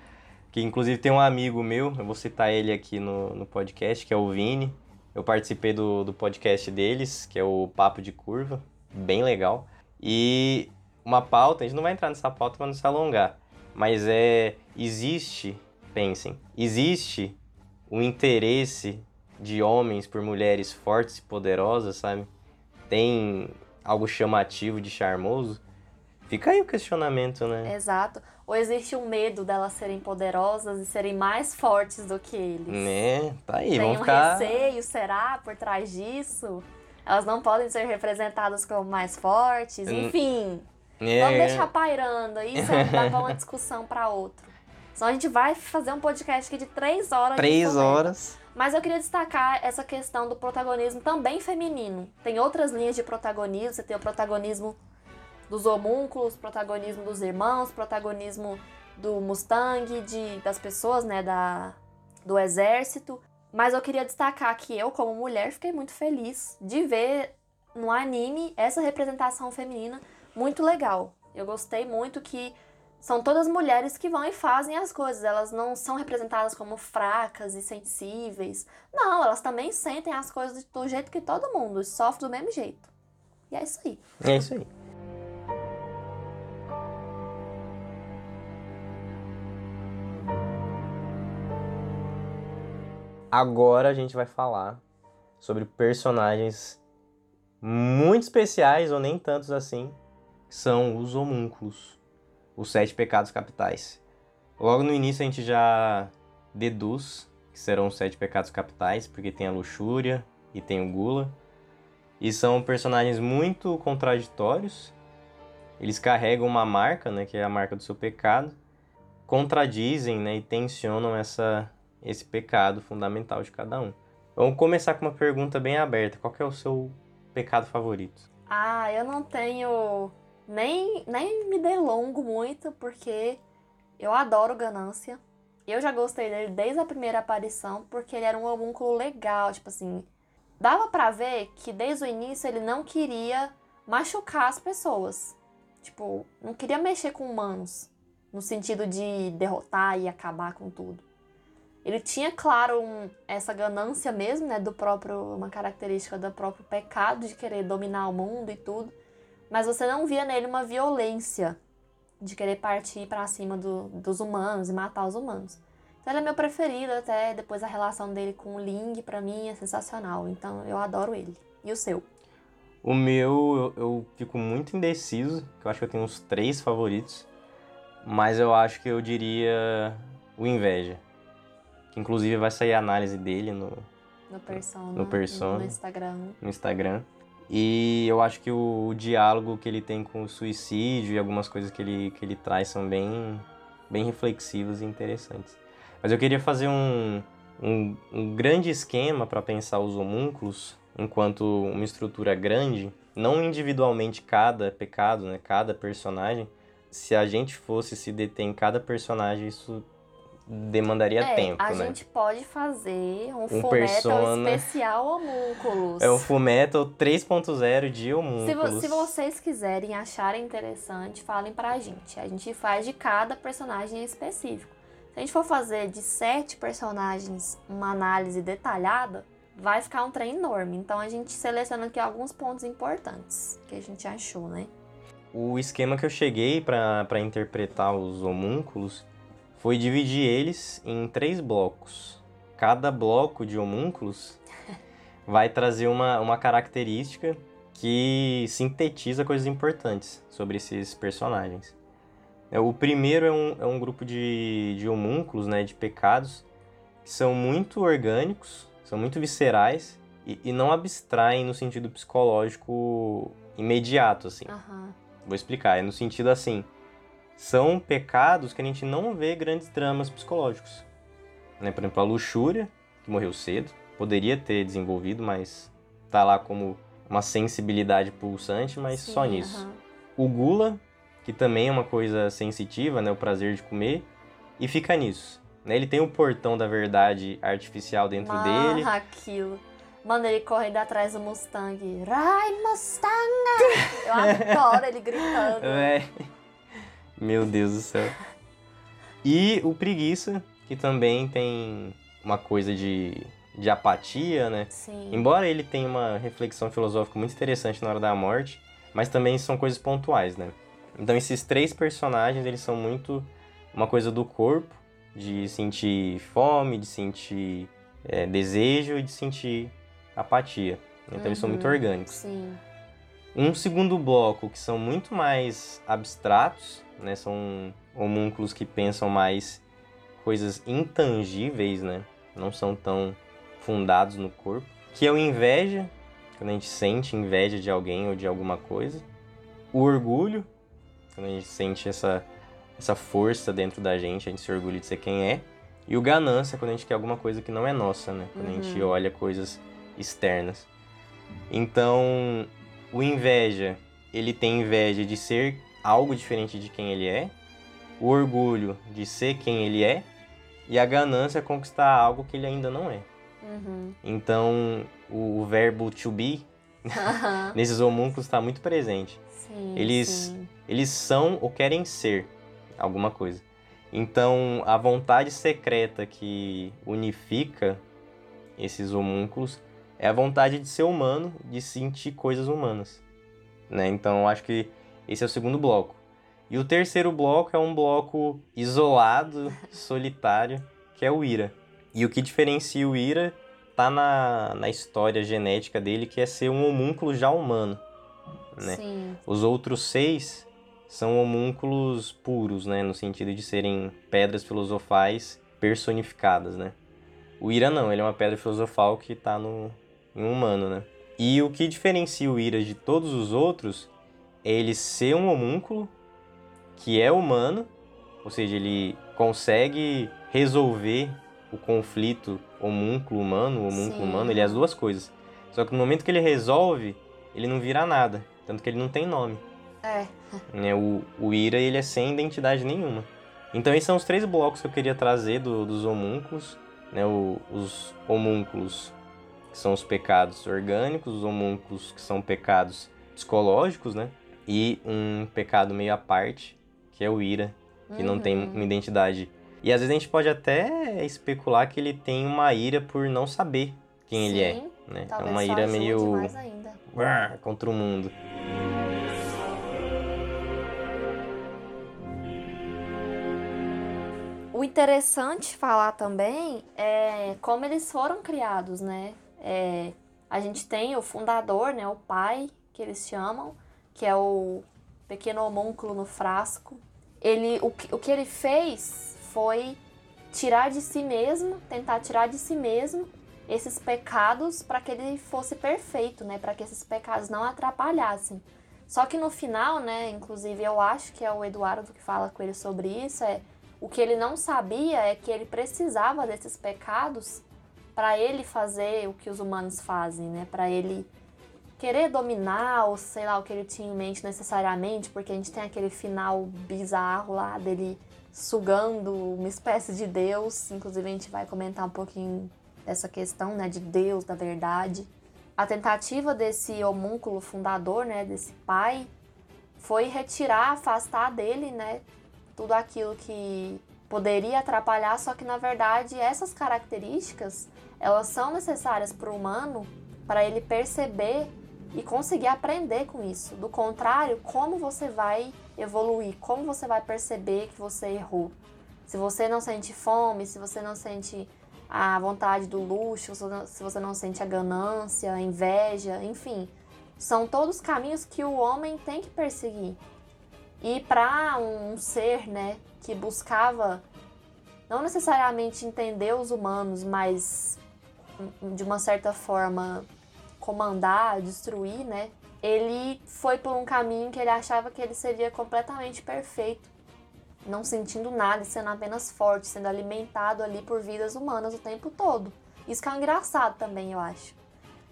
que inclusive tem um amigo meu, eu vou citar ele aqui no, no podcast, que é o Vini. Eu participei do, do podcast deles, que é o Papo de Curva, bem legal. E uma pauta, a gente não vai entrar nessa pauta para não se alongar, mas é existe, pensem, existe o interesse de homens por mulheres fortes e poderosas, sabe? Tem algo chamativo de charmoso? Fica aí o questionamento, né? Exato. Ou existe um medo delas serem poderosas e serem mais fortes do que eles? Né? Tá aí, Tem vamos um ficar... receio, será, por trás disso? Elas não podem ser representadas como mais fortes? Hum. Enfim, é. Vamos deixar pairando. Isso é dar uma discussão para outro. Senão a gente vai fazer um podcast aqui de três horas. Três horas. Mas eu queria destacar essa questão do protagonismo também feminino. Tem outras linhas de protagonismo. Você tem o protagonismo dos homúnculos, protagonismo dos irmãos, protagonismo do Mustang, de, das pessoas, né, da, do exército. Mas eu queria destacar que eu, como mulher, fiquei muito feliz de ver no anime essa representação feminina muito legal. Eu gostei muito que são todas mulheres que vão e fazem as coisas. Elas não são representadas como fracas e sensíveis. Não, elas também sentem as coisas do jeito que todo mundo, sofre do mesmo jeito. E é isso aí. É isso aí. Agora a gente vai falar sobre personagens muito especiais, ou nem tantos assim, são os homúnculos, os sete pecados capitais. Logo no início a gente já deduz que serão os sete pecados capitais, porque tem a luxúria e tem o gula. E são personagens muito contraditórios. Eles carregam uma marca, né, que é a marca do seu pecado. Contradizem né, e tensionam essa, esse pecado fundamental de cada um. Vamos começar com uma pergunta bem aberta. Qual é o seu pecado favorito? Ah, eu não tenho nem, nem me delongo muito, porque eu adoro ganância. Eu já gostei dele desde a primeira aparição, porque ele era um homúnculo legal, tipo assim. Dava pra ver que desde o início ele não queria machucar as pessoas. Tipo, não queria mexer com humanos, no sentido de derrotar e acabar com tudo. Ele tinha, claro, um, essa ganância mesmo, né, do próprio, uma característica do próprio pecado de querer dominar o mundo e tudo. Mas você não via nele uma violência de querer partir para cima do, dos humanos e matar os humanos. Então ele é meu preferido até depois a relação dele com o Ling, para mim é sensacional. Então eu adoro ele. E o seu? O meu, eu, eu fico muito indeciso, eu acho que eu tenho uns três favoritos. Mas eu acho que eu diria o Inveja. Que inclusive vai sair a análise dele no, no Persona, no, Persona, no Instagram. No Instagram. E eu acho que o, o, diálogo que ele tem com o suicídio e algumas coisas que ele, que ele traz são bem, bem reflexivas e interessantes. Mas eu queria fazer um, um, um grande esquema para pensar os homúnculos enquanto uma estrutura grande, não individualmente cada pecado, né, cada personagem. Se a gente fosse se deter em cada personagem, isso demandaria é, tempo, a né? gente pode fazer um, Um Fullmetal Persona- especial homúnculos. É o Fullmetal 3.0 de Se, homúnculos. se vocês quiserem, acharem interessante, falem pra gente. A gente faz de cada personagem específico. Se a gente for fazer de sete personagens uma análise detalhada, vai ficar um trem enorme. Então a gente seleciona aqui alguns pontos importantes que a gente achou, né? O esquema que eu cheguei pra interpretar os homúnculos foi dividir eles em três blocos. Cada bloco de homúnculos vai trazer uma, uma característica que sintetiza coisas importantes sobre esses personagens. É, O primeiro é um, é um grupo de, de homúnculos, né, de pecados, que são muito orgânicos, são muito viscerais e, e não abstraem no sentido psicológico imediato, assim. Aham. Vou explicar. É no sentido assim: são pecados que a gente não vê grandes dramas psicológicos. Né? Por exemplo, a luxúria, que morreu cedo, poderia ter desenvolvido, mas tá lá como uma sensibilidade pulsante, mas Sim, só nisso. O gula, que também é uma coisa sensitiva, né? O prazer de comer, e fica nisso. Né? Ele tem o portão da verdade artificial dentro Ah, dele. aquilo. Mano, ele correndo atrás do Mustang. Rai, Mustang! Eu adoro ele gritando. É. Meu Deus do céu. E o preguiça, que também tem uma coisa de, de apatia, né? Sim. Embora ele tenha uma reflexão filosófica muito interessante na hora da morte, mas também são coisas pontuais, né? Então esses três personagens, eles são muito uma coisa do corpo, de sentir fome, de sentir é, desejo e de sentir apatia. Então eles são muito Uhum. orgânicos. Sim. Um segundo bloco que são muito mais abstratos, né? São homúnculos que pensam mais coisas intangíveis, né? Não são tão fundados no corpo. Que é o inveja, quando a gente sente inveja de alguém ou de alguma coisa. O orgulho, quando a gente sente essa, essa força dentro da gente, a gente se orgulha de ser quem é. E o ganância, quando a gente quer alguma coisa que não é nossa, né? Quando a gente Uhum. olha coisas externas. Então, o inveja, ele tem inveja de ser algo diferente de quem ele é. O orgulho de ser quem ele é. E a ganância conquistar algo que ele ainda não é. Uhum. Então, o, o verbo to be nesses homúnculos está muito presente. Sim, Eles- sim. Eles são ou querem ser alguma coisa. Então, a vontade secreta que unifica esses homúnculos é a vontade de ser humano, de sentir coisas humanas. Né? Então, eu acho que esse é o segundo bloco. E o terceiro bloco é um bloco isolado, solitário, que é o Ira. E o que diferencia o Ira tá na, na história genética dele, que é ser um homúnculo já humano. Né? Sim. Os outros seis são homúnculos puros, né? No sentido de serem pedras filosofais personificadas, né? O Ira não, ele é uma pedra filosofal que tá no, em um humano, né? E o que diferencia o Ira de todos os outros é ele ser um homúnculo que é humano, ou seja, ele consegue resolver o conflito homúnculo humano, homúnculo Sim. humano, ele é as duas coisas. Só que no momento que ele resolve, ele não vira nada, tanto que ele não tem nome É. né? O, o Ira, ele é sem identidade nenhuma. Então esses são os três blocos que eu queria trazer do- dos homúnculos, né? O- os homúnculos que são os pecados orgânicos, os homúnculos que são pecados psicológicos, né? E um pecado meio à parte, que é o Ira, que não tem Uhum. uma identidade. E às vezes a gente pode até especular que ele tem uma ira por não saber quem ele é, Sim, né? É uma ira meio contra o mundo. O interessante falar também é como eles foram criados, né? É, a gente tem o fundador, né? O pai, que eles chamam, que é o pequeno homúnculo no frasco. Ele, o, que- o que ele fez foi tirar de si mesmo, tentar tirar de si mesmo esses pecados para que ele fosse perfeito, né? Para que esses pecados não atrapalhassem. Só que no final, né? Inclusive eu acho que é o Eduardo que fala com ele sobre isso, é o que ele não sabia é que ele precisava desses pecados para ele fazer o que os humanos fazem, né? Para ele querer dominar ou sei lá o que ele tinha em mente necessariamente, porque a gente tem aquele final bizarro lá dele sugando uma espécie de Deus, inclusive a gente vai comentar um pouquinho dessa questão, né, de Deus, da verdade. A tentativa desse homúnculo fundador, né, desse pai, foi retirar, afastar dele, né, tudo aquilo que poderia atrapalhar, só que na verdade essas características, elas são necessárias para o humano para ele perceber e conseguir aprender com isso. Do contrário, como você vai evoluir? Como você vai perceber que você errou? Se você não sente fome, se você não sente a vontade do luxo, se você não- sente a ganância, a inveja, enfim, são todos caminhos que o homem tem que perseguir. E para um ser, né, que buscava não necessariamente entender os humanos, mas hum, de uma certa forma comandar, destruir, né? Ele foi por um caminho que ele achava que ele seria completamente perfeito, não sentindo nada, sendo apenas forte, sendo alimentado ali por vidas humanas o tempo todo. Isso que é engraçado também, eu acho.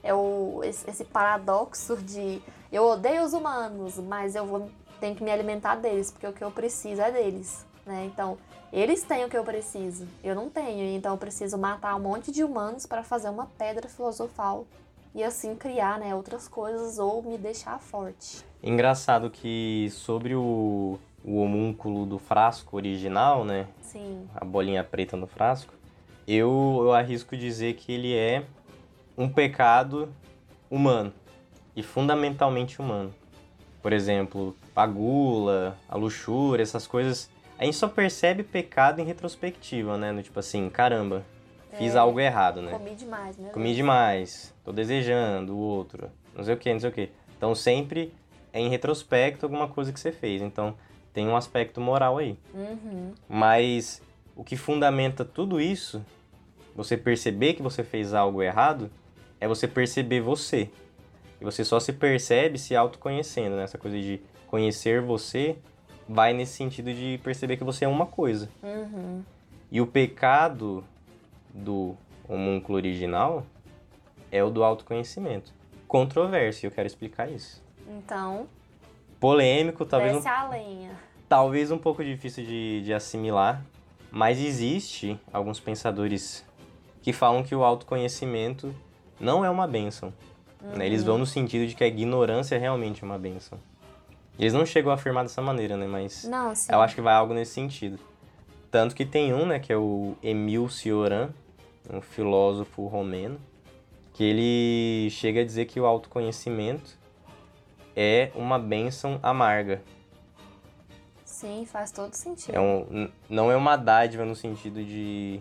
É o, esse paradoxo de eu odeio os humanos, mas eu vou, tenho que me alimentar deles, porque o que eu preciso é deles, né? Então, eles têm o que eu preciso, eu não tenho, então eu preciso matar um monte de humanos para fazer uma pedra filosofal e assim criar, né, outras coisas ou me deixar forte. Engraçado que sobre o, o homúnculo do frasco original, né? Sim, A bolinha preta no frasco, eu, eu arrisco dizer que ele é um pecado humano e fundamentalmente humano. Por exemplo, a gula, a luxúria, essas coisas. A gente só percebe pecado em retrospectiva, né? No tipo assim, caramba, fiz É, algo errado, né? comi demais, meu Comi Deus. demais, tô desejando o outro, não sei o que, não sei o que. Então sempre é em retrospecto alguma coisa que você fez. Então tem um aspecto moral aí. Uhum, Mas o que fundamenta tudo isso, você perceber que você fez algo errado, é você perceber você. E você só se percebe se autoconhecendo, né? Essa coisa de conhecer você vai nesse sentido de perceber que você é uma coisa. uhum. E o pecado do homúnculo original é o do autoconhecimento. Controverso, e eu quero explicar isso. Então, Polêmico, talvez um a lenha. talvez um pouco difícil de, de assimilar, mas existe alguns pensadores que falam que o autoconhecimento não é uma bênção. Uhum. Né? Eles vão no sentido de que a ignorância é realmente uma bênção. Eles não chegam a afirmar dessa maneira, né? Mas não, eu acho que vai algo nesse sentido. Tanto que tem um, né, que é o Emil Cioran, um filósofo romeno, que ele chega a dizer que o autoconhecimento é uma bênção amarga. Sim, faz todo sentido. É um, não é uma dádiva no sentido de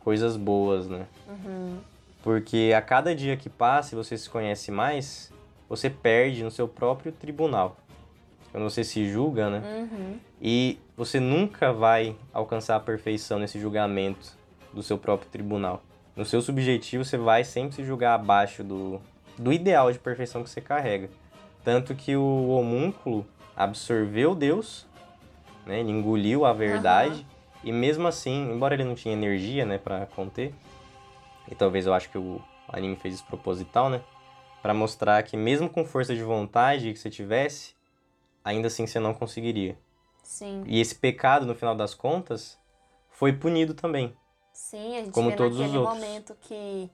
coisas boas, né? Uhum. Porque a cada dia que passa e você se conhece mais, você perde no seu próprio tribunal. Quando você se julga, né? Uhum. E você nunca vai alcançar a perfeição nesse julgamento do seu próprio tribunal. No seu subjetivo, você vai sempre se julgar abaixo do, do ideal de perfeição que você carrega. Tanto que o homúnculo absorveu Deus, né? Ele engoliu a verdade. Uhum. E mesmo assim, embora ele não tinha energia, né, para conter, e talvez eu acho que o anime fez isso proposital, né, para mostrar que mesmo com força de vontade que você tivesse, ainda assim você não conseguiria. Sim. E esse pecado, no final das contas, foi punido também. Sim, a gente como vê todos naquele os outros. momento que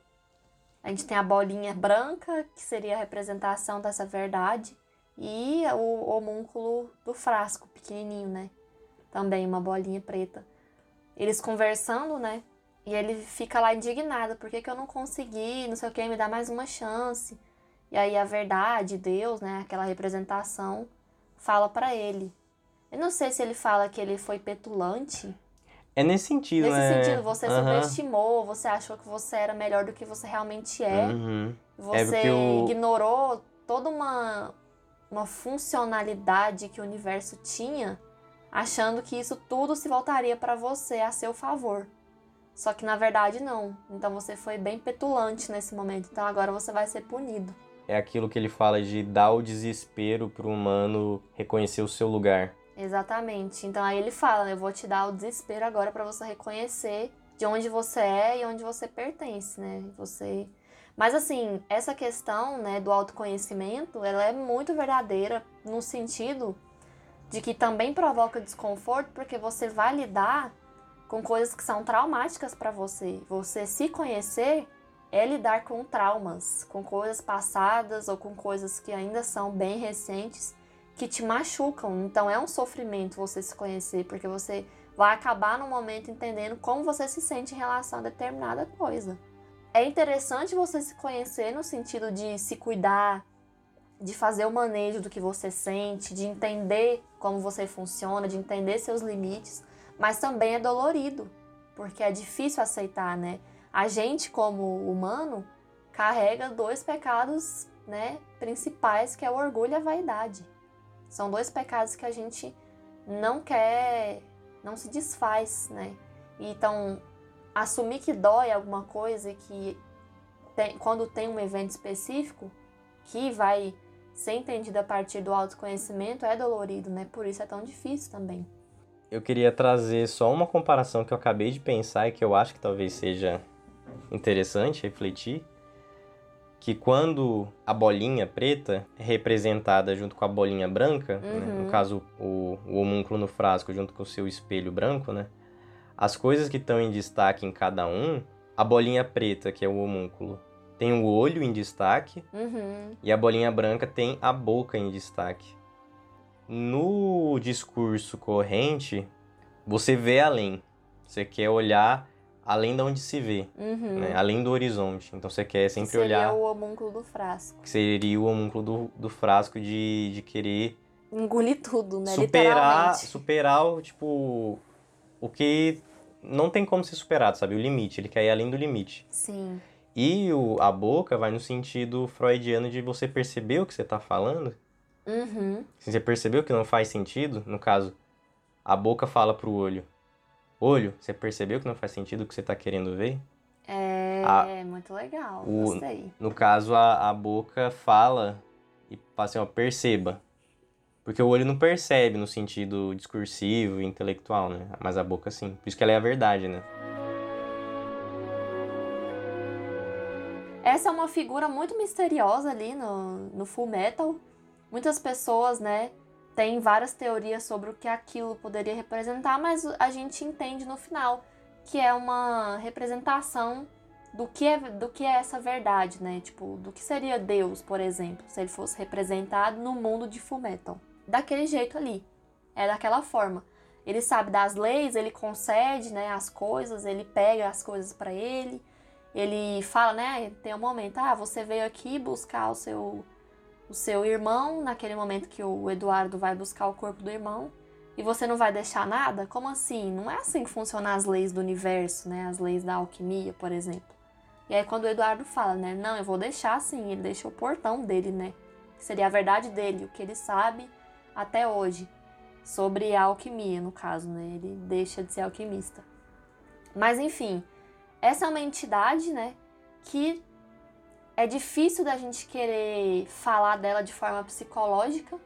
a gente tem a bolinha branca, que seria a representação dessa verdade, e o homúnculo do frasco, pequenininho, né? Também uma bolinha preta. Eles conversando, né? E ele fica lá indignado, por que, que eu não consegui, não sei o que, me dá mais uma chance. E aí a verdade, Deus, né? Aquela representação, fala para ele. Eu não sei se ele fala que ele foi petulante. É nesse sentido, Nesse né? sentido, você subestimou, você achou que você era melhor do que você realmente é. Uhum. Você porque o- ignorou toda uma, uma funcionalidade que o universo tinha, achando que isso tudo se voltaria para você a seu favor. Só que na verdade não. Então você foi bem petulante nesse momento. Então agora você vai ser punido. É aquilo que ele fala de dar o desespero pro humano reconhecer o seu lugar. Exatamente. Então aí ele fala, eu vou te dar o desespero agora para você reconhecer de onde você é e onde você pertence, né? Você Mas assim, essa questão, né, do autoconhecimento, ela é muito verdadeira no sentido de que também provoca desconforto porque você vai lidar com coisas que são traumáticas para você. Você se conhecer é lidar com traumas, com coisas passadas ou com coisas que ainda são bem recentes que te machucam. Então é um sofrimento você se conhecer, porque você vai acabar no momento entendendo como você se sente em relação a determinada coisa. É interessante você se conhecer no sentido de se cuidar, de fazer o manejo do que você sente, de entender como você funciona, de entender seus limites, mas também é dolorido, porque é difícil aceitar, né? A gente como humano carrega dois pecados, né, principais, que é o orgulho e a vaidade. São dois pecados que a gente não quer, não se desfaz, né? Então, assumir que dói alguma coisa que tem- quando tem um evento específico que vai ser entendido a partir do autoconhecimento é dolorido, né? Por isso é tão difícil também. Eu queria trazer só uma comparação que eu acabei de pensar e que eu acho que talvez seja interessante refletir. Que quando a bolinha preta é representada junto com a bolinha branca, né, Uhum. no caso o, o homúnculo no frasco junto com o seu espelho branco, né? As coisas que estão em destaque em cada um, a bolinha preta, que é o homúnculo, tem o olho em destaque, Uhum. e a bolinha branca tem a boca em destaque. No discurso corrente, você vê além. Você quer olhar além de onde se vê, Uhum. né? além do horizonte. Então você quer Que sempre seria olhar o homúnculo do frasco. que seria o homúnculo do, do frasco de, de querer Engolir tudo, né? superar, superar o, tipo, o que não tem como ser superado, sabe? O limite, ele quer ir além do limite. Sim. E o, a boca vai no sentido freudiano de você perceber o que você está falando Uhum. Você percebeu que não faz sentido, no caso, a boca fala pro olho. Olho, você percebeu que não faz sentido o que você tá querendo ver? É A- muito legal. o- Gostei. No caso, a, a boca fala e fala assim, ó, perceba. Porque o olho não percebe no sentido discursivo e intelectual, né? Mas a boca sim. Por isso que ela é a verdade, né? Essa é uma figura muito misteriosa ali no, no Full Metal. Muitas pessoas, né, têm várias teorias sobre o que aquilo poderia representar, mas a gente entende no final que é uma representação do que é, do que é essa verdade, né? Tipo, do que seria Deus, por exemplo, se ele fosse representado no mundo de Fullmetal. Daquele jeito ali. É daquela forma. Ele sabe das leis, ele concede, né, as coisas, ele pega as coisas para ele. Ele fala, né, tem um momento, ah, você veio aqui buscar o seu o seu irmão, naquele momento que o Eduardo vai buscar o corpo do irmão, e você não vai deixar nada? Como assim? Não é assim que funcionam as leis do universo, né? As leis da alquimia, por exemplo. E aí quando o Eduardo fala, né? Não, eu vou deixar sim, ele deixa o portão dele, né? Que seria a verdade dele, o que ele sabe até hoje sobre a alquimia, no caso, né? Ele deixa de ser alquimista. Mas enfim, essa é uma entidade, né, que é difícil da gente querer falar dela de forma psicológica,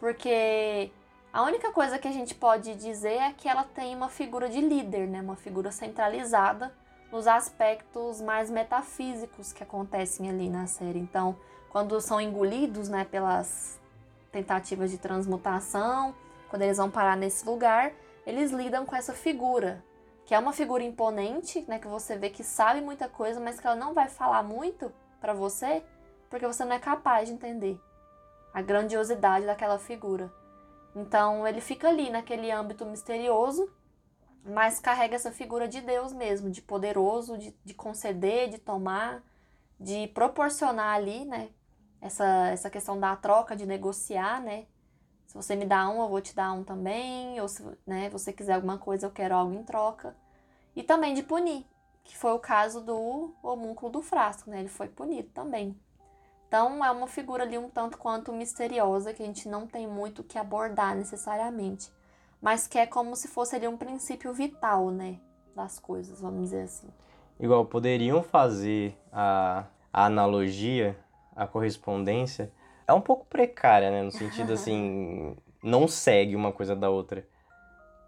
porque a única coisa que a gente pode dizer é que ela tem uma figura de líder, né, uma figura centralizada nos aspectos mais metafísicos que acontecem ali na série. Então, quando são engolidos, né, pelas tentativas de transmutação, quando eles vão parar nesse lugar, eles lidam com essa figura, que é uma figura imponente, né, que você vê que sabe muita coisa, mas que ela não vai falar muito para você, porque você não é capaz de entender a grandiosidade daquela figura. Então, ele fica ali naquele âmbito misterioso, mas carrega essa figura de Deus mesmo, de poderoso, de, de conceder, de tomar, de proporcionar ali, né? Essa, essa questão da troca, de negociar, né? Se você me dá um, eu vou te dar um também. Ou se né, você quiser alguma coisa, eu quero algo em troca. E também de punir, que foi o caso do homúnculo do frasco, né? Ele foi punido também. Então é uma figura ali um tanto quanto misteriosa que a gente não tem muito o que abordar necessariamente mas que é como se fosse ali um princípio vital, né, das coisas, vamos dizer assim. Igual poderiam fazer a, a analogia, a correspondência, é um pouco precária, né, no sentido assim, não segue uma coisa da outra.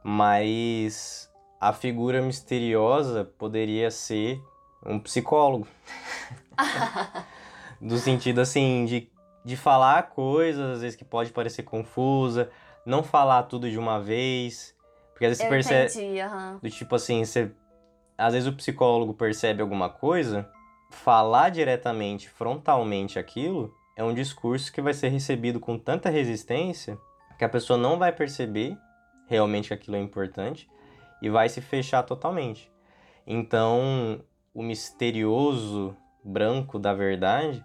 Mas a figura misteriosa poderia ser um psicólogo. Do sentido assim de, de falar coisas, às vezes que pode parecer confusa, não falar tudo de uma vez. Porque às vezes Eu você percebe. entendi, aham. Do tipo assim, você. Às vezes o psicólogo percebe alguma coisa, falar diretamente, frontalmente aquilo, é um discurso que vai ser recebido com tanta resistência que a pessoa não vai perceber realmente que aquilo é importante e vai se fechar totalmente. Então, o misterioso branco da verdade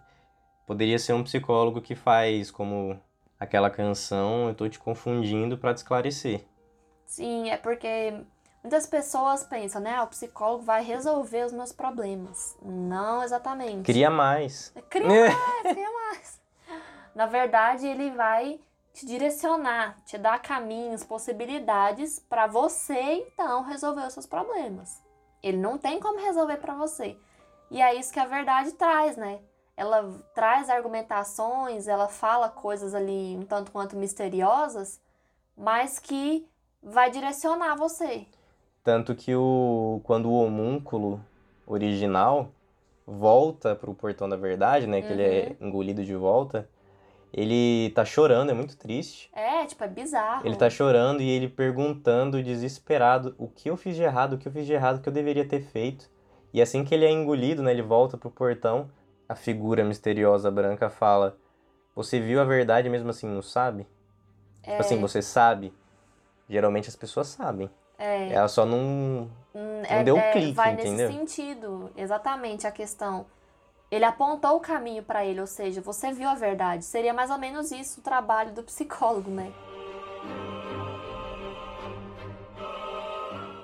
poderia ser um psicólogo que faz como aquela canção, eu tô te confundindo para te esclarecer. Sim, é porque muitas pessoas pensam, né? ah, O psicólogo vai resolver os meus problemas. Não exatamente. Cria mais. Cria mais, cria mais. Na verdade, ele vai te direcionar, te dar caminhos, possibilidades para você então resolver os seus problemas. Ele não tem como resolver para você. E é isso que a verdade traz, né? Ela traz argumentações, ela fala coisas ali um tanto quanto misteriosas, mas que vai direcionar você. Tanto que o quando o homúnculo original volta pro portão da verdade, né, que ele é engolido de volta, ele tá chorando, é muito triste. É, tipo, é bizarro. Ele tá chorando e ele perguntando desesperado o que eu fiz de errado, o que eu fiz de errado, o que eu deveria ter feito. E assim que ele é engolido, né, ele volta pro portão, a figura misteriosa branca fala: "Você viu a verdade mesmo assim não sabe?" É, Tipo assim, você sabe. Geralmente as pessoas sabem. é, Ela só não hum, não deu um clique, vai entendeu? nesse sentido, exatamente a questão. Ele apontou o caminho para ele, ou seja, você viu a verdade. Seria mais ou menos isso o trabalho do psicólogo, né?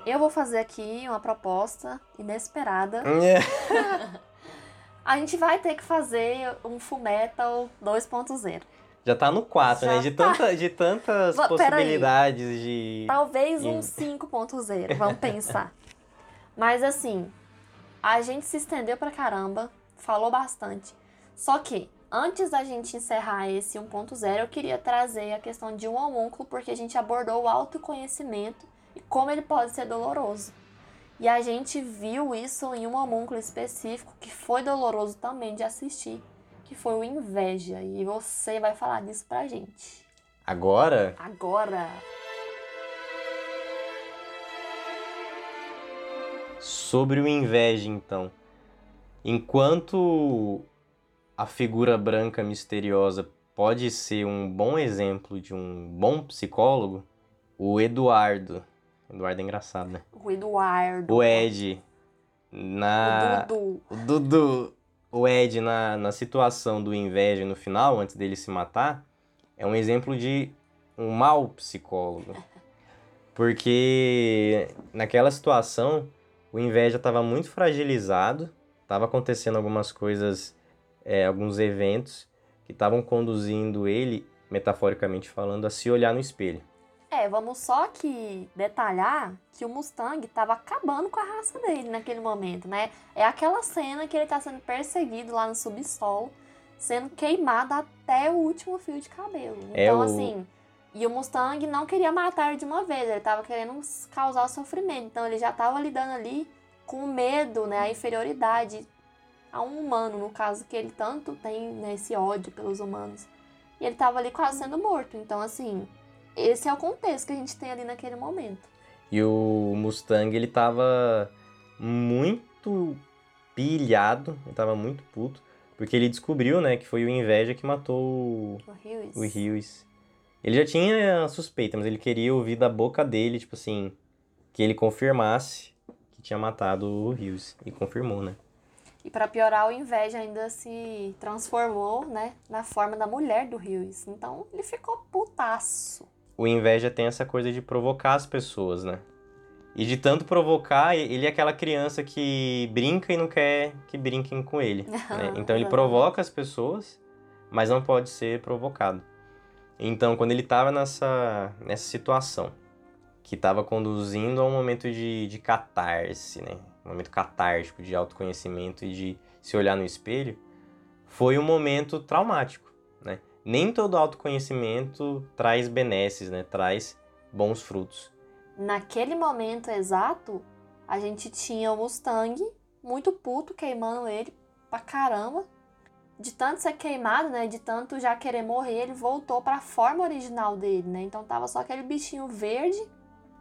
Eu vou fazer aqui uma proposta inesperada. A gente vai ter que fazer um Fullmetal 2.0. Já tá no 4, Já né? De, tá. tanta, de tantas peraí. possibilidades de. Talvez um 5.0, vamos pensar. Mas assim, a gente se estendeu pra caramba, falou bastante. Só que, antes da gente encerrar esse 1.0, eu queria trazer a questão de um homúnculo, porque a gente abordou o autoconhecimento e como ele pode ser doloroso. E a gente viu isso em um homúnculo específico que foi doloroso também de assistir, que foi o inveja. E você vai falar disso pra gente. Agora, Agora! sobre o inveja, então. Enquanto a figura branca misteriosa pode ser um bom exemplo de um bom psicólogo, o Eduardo. Eduardo é engraçado, né? O Eduardo. O Ed. Na. O Dudu. O Dudu. O Ed, na, na situação do inveja no final, antes dele se matar, é um exemplo de um mau psicólogo. Porque naquela situação, o inveja estava muito fragilizado, estava acontecendo algumas coisas, é, alguns eventos que estavam conduzindo ele, metaforicamente falando, a se olhar no espelho. É, vamos só que detalhar que o Mustang estava acabando com a raça dele naquele momento, né? É aquela cena que ele está sendo perseguido lá no subsolo, sendo queimado até o último fio de cabelo. É Então, o- assim, e o Mustang não queria matar ele de uma vez, ele estava querendo causar sofrimento. Então, ele já estava lidando ali com medo, né? A inferioridade a um humano, no caso que ele tanto tem né, esse ódio pelos humanos. E ele estava ali quase sendo morto. Então, assim, esse é o contexto que a gente tem ali naquele momento. E o Mustang, ele tava muito pilhado, ele tava muito puto, porque ele descobriu, né, que foi o Inveja que matou o, O Hughes. Ele já tinha a suspeita, mas ele queria ouvir da boca dele, tipo assim, que ele confirmasse tinha matado o Hughes. E confirmou, né? E pra piorar, o Inveja ainda se transformou, né, na forma da mulher do Hughes. Então, ele ficou putaço. o inveja tem essa coisa de provocar as pessoas, né? E de tanto provocar, ele é aquela criança que brinca e não quer que brinquem com ele. né? Então ele provoca as pessoas, mas não pode ser provocado. Então, quando ele estava nessa, nessa situação, que estava conduzindo a um momento de, de catarse, né? Um momento catártico, de autoconhecimento e de se olhar no espelho, foi um momento traumático, né? Nem todo autoconhecimento traz benesses, né? Traz bons frutos. Naquele momento exato, a gente tinha o Mustang muito puto, queimando ele pra caramba. De tanto ser queimado, né? De tanto já querer morrer, ele voltou pra forma original dele, né? Então tava só aquele bichinho verde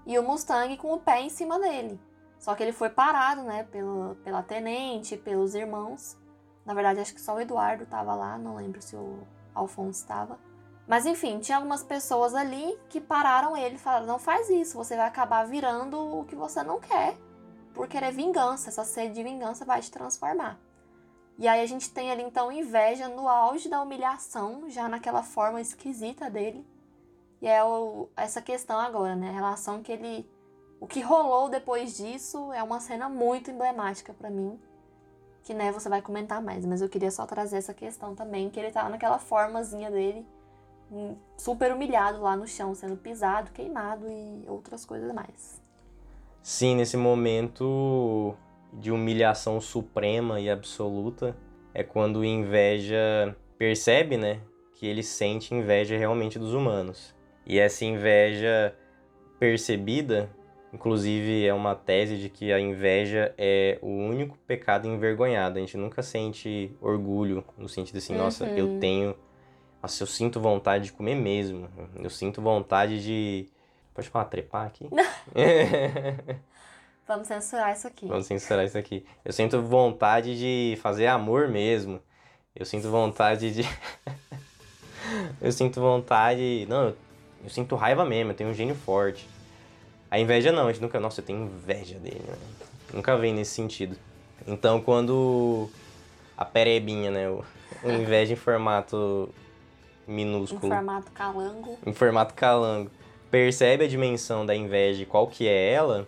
e o Mustang com o pé em cima dele. Só que ele foi parado, né? Pela, pela tenente, pelos irmãos. Na verdade, acho que só o Eduardo tava lá, não lembro se o Alfonso estava. Mas enfim, tinha algumas pessoas ali que pararam ele e falaram: não faz isso, você vai acabar virando o que você não quer por querer vingança. Essa sede de vingança vai te transformar. E aí a gente tem ali então inveja no auge da humilhação, já naquela forma esquisita dele. E é o- essa questão agora, né? A relação que ele. O que rolou depois disso é uma cena muito emblemática pra mim. Que né, você vai comentar mais, mas eu queria só trazer essa questão também, que ele tava naquela formazinha dele hum, super humilhado lá no chão, sendo pisado, queimado e outras coisas mais. Sim, nesse momento de humilhação suprema e absoluta, é quando inveja percebe, né, que ele sente inveja realmente dos humanos. E essa inveja percebida, inclusive é uma tese de que a inveja é o único pecado envergonhado. A gente nunca sente orgulho no sentido assim, nossa, eu Uhum. tenho, nossa, eu sinto vontade de comer mesmo. Eu sinto vontade de Pode falar trepar aqui? Vamos censurar isso aqui. Vamos censurar isso aqui. Eu sinto vontade de fazer amor mesmo. Eu sinto vontade de. eu sinto vontade. Não, eu, eu sinto raiva mesmo, eu tenho um gênio forte. A inveja não, a gente nunca. Nossa, eu tenho inveja dele, né? Nunca vem nesse sentido. Então quando a perebinha, né? O, o inveja em formato Em minúsculo formato calango. em formato calango, percebe a dimensão da inveja e qual que é ela,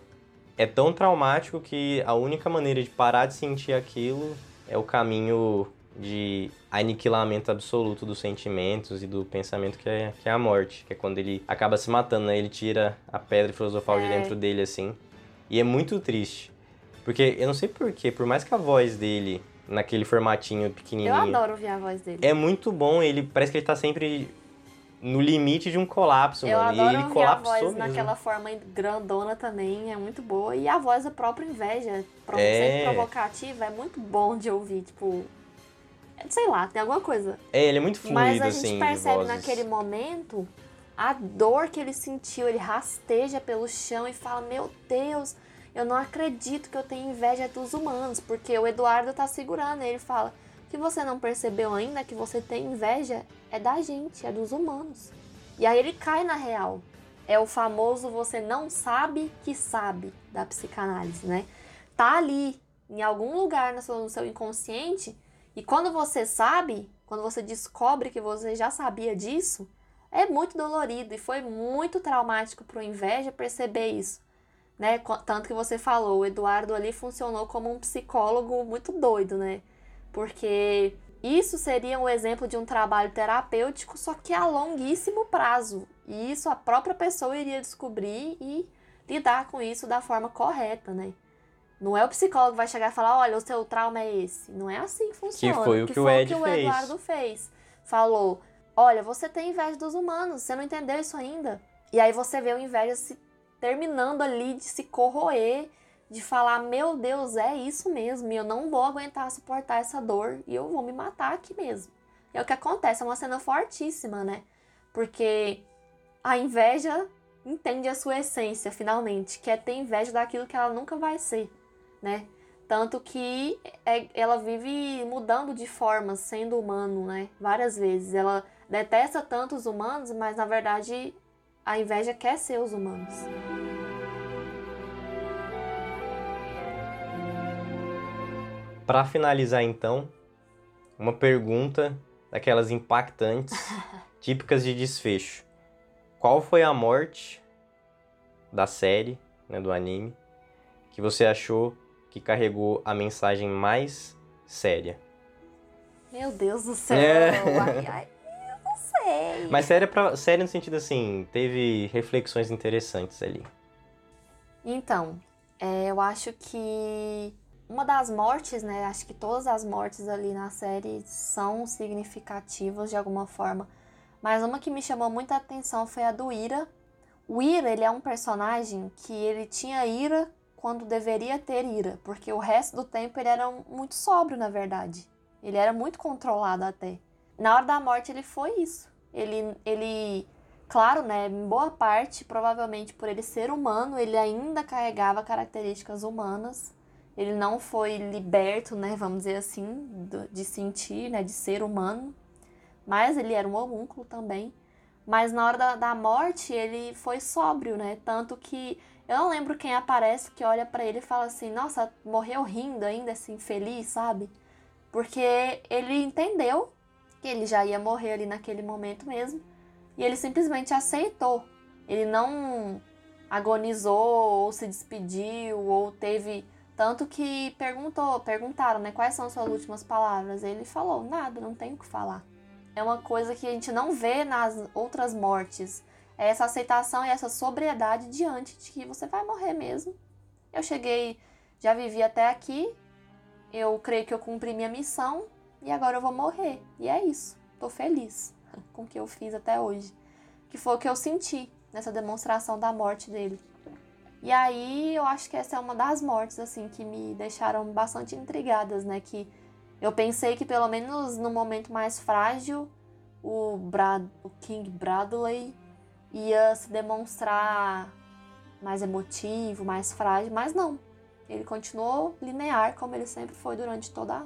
é tão traumático que a única maneira de parar de sentir aquilo é o caminho de aniquilamento absoluto dos sentimentos e do pensamento que é, que é a morte, que é quando ele acaba se matando, né? Ele tira a pedra filosofal de É. dentro dele, assim. E é muito triste. Porque eu não sei porquê, por mais que a voz dele, naquele formatinho Eu pequenininho... adoro ouvir a voz dele. É muito bom, ele parece que ele tá sempre no limite de um colapso, Eu mano. E adoro ele ouvir a colapsou voz mesmo. naquela forma grandona também, é muito boa. E a voz da própria inveja, É. sempre provocativa, é muito bom de ouvir, tipo... Sei lá, tem alguma coisa. É, ele é muito fluido, Mas a assim, gente de percebe naquele momento a dor que ele sentiu, ele rasteja pelo chão e fala, meu Deus, Eu não acredito que eu tenho inveja dos humanos, porque o Eduardo tá segurando. Ele fala que você não percebeu ainda que você tem inveja é da gente, é dos humanos. E aí ele cai na real. É o famoso você não sabe que sabe da psicanálise, né? Tá ali, em algum lugar no seu, no seu inconsciente, e quando você sabe, quando você descobre que você já sabia disso, é muito dolorido e foi muito traumático para o inveja perceber isso né? Tanto que você falou, o Eduardo ali funcionou como um psicólogo muito doido, né? Porque isso seria um exemplo de um trabalho terapêutico, só que a longuíssimo prazo. E isso a própria pessoa iria descobrir e lidar com isso da forma correta, né? Não é o psicólogo que vai chegar e falar, olha, o seu trauma é esse. Não é assim que funciona. Que foi o que, que, o, Ed o que o Eduardo fez. Falou, olha, você tem inveja dos humanos, você não entendeu isso ainda. E aí você vê o inveja se terminando ali de se corroer, de falar: meu Deus, é isso mesmo, e eu não vou aguentar suportar essa dor e eu vou me matar aqui mesmo. É o que acontece, é uma cena fortíssima, né? Porque a inveja entende a sua essência, finalmente, que é ter inveja daquilo que ela nunca vai ser, né? Tanto que é, ela vive mudando de forma, sendo humano, né? Várias vezes. Ela detesta tanto os humanos, mas na verdade a inveja quer ser os humanos. Para finalizar então, uma pergunta daquelas impactantes, típicas de desfecho. Qual foi a morte da série, né, do anime, que você achou que carregou a mensagem mais séria? Meu Deus do céu! É. Ai, ai sei. Mas séria, pra, séria no sentido assim, teve reflexões interessantes ali. Então, é, eu acho que uma das mortes, né? Acho que todas as mortes ali na série são significativas de alguma forma. Mas uma que me chamou muita atenção foi a do Ira. O Ira, ele é um personagem que ele tinha ira quando deveria ter ira, porque o resto do tempo ele era muito sóbrio, na verdade. Ele era muito controlado até. Na hora da morte ele foi isso. Ele, ele, claro, né, em boa parte, provavelmente por ele ser humano, ele ainda carregava características humanas. Ele não foi liberto, né, vamos dizer assim, de sentir, né, de ser humano. Mas ele era um homúnculo também. Mas na hora da, da morte ele foi sóbrio, né? Tanto que eu não lembro quem aparece que olha para ele e fala assim: Nossa, morreu rindo ainda, assim, feliz, sabe? Porque ele entendeu que ele já ia morrer ali naquele momento mesmo. E ele simplesmente aceitou. Ele não agonizou ou se despediu ou teve tanto que perguntou, perguntaram, né, quais são suas últimas palavras? Ele falou: "Nada, não tenho o que falar". É uma coisa que a gente não vê nas outras mortes. É essa aceitação e essa sobriedade diante de que você vai morrer mesmo. Eu cheguei, já vivi até aqui. Eu creio que eu cumpri minha missão e agora eu vou morrer. E é isso. Tô feliz com o que eu fiz até hoje. Que foi o que eu senti nessa demonstração da morte dele. E aí eu acho que essa é uma das mortes assim que me deixaram bastante intrigadas, né, que eu pensei que pelo menos no momento mais frágil o, Brad, o King Bradley ia se demonstrar mais emotivo, mais frágil, mas não. Ele continuou linear como ele sempre foi durante toda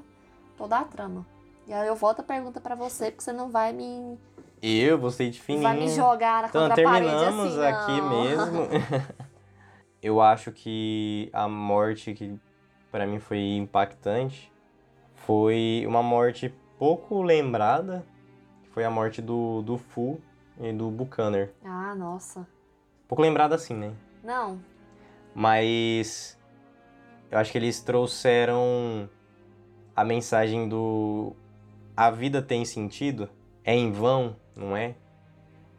toda a trama. E aí eu volto a pergunta para você, porque você não vai me. Eu, você de fininho. Vai me jogar na então, contra terminamos parede assim, aqui mesmo. eu acho que a morte que para mim foi impactante foi uma morte pouco lembrada, que foi a morte do, do Fu e do Buchanan. Ah, nossa. Pouco lembrada assim, né? Não. Mas eu acho que eles trouxeram a mensagem do a vida tem sentido é em vão, não é?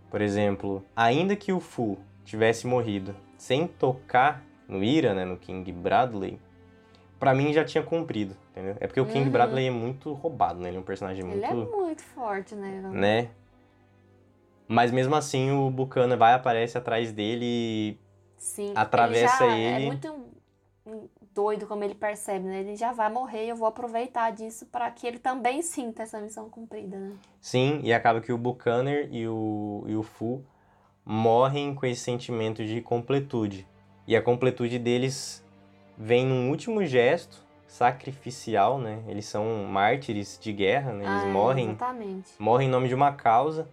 Por exemplo, ainda que o Fu tivesse morrido sem tocar no Ira, né, no King Bradley, para mim já tinha cumprido, entendeu? É porque o King uhum. Bradley é muito roubado, né? Ele é um personagem muito... Ele é muito forte, né? Né? Mas mesmo assim o Bucana vai, aparece atrás dele e Sim, atravessa ele. Já ele. É muito doido como ele percebe, né? Ele já vai morrer e eu vou aproveitar disso para que ele também sinta essa missão cumprida, né? Sim, e acaba que o Buchanan e o, e o Fu morrem com esse sentimento de completude. E a completude deles vem num último gesto sacrificial, né? Eles são mártires de guerra, né? Eles Ah, é, morrem, Exatamente. morrem em nome de uma causa,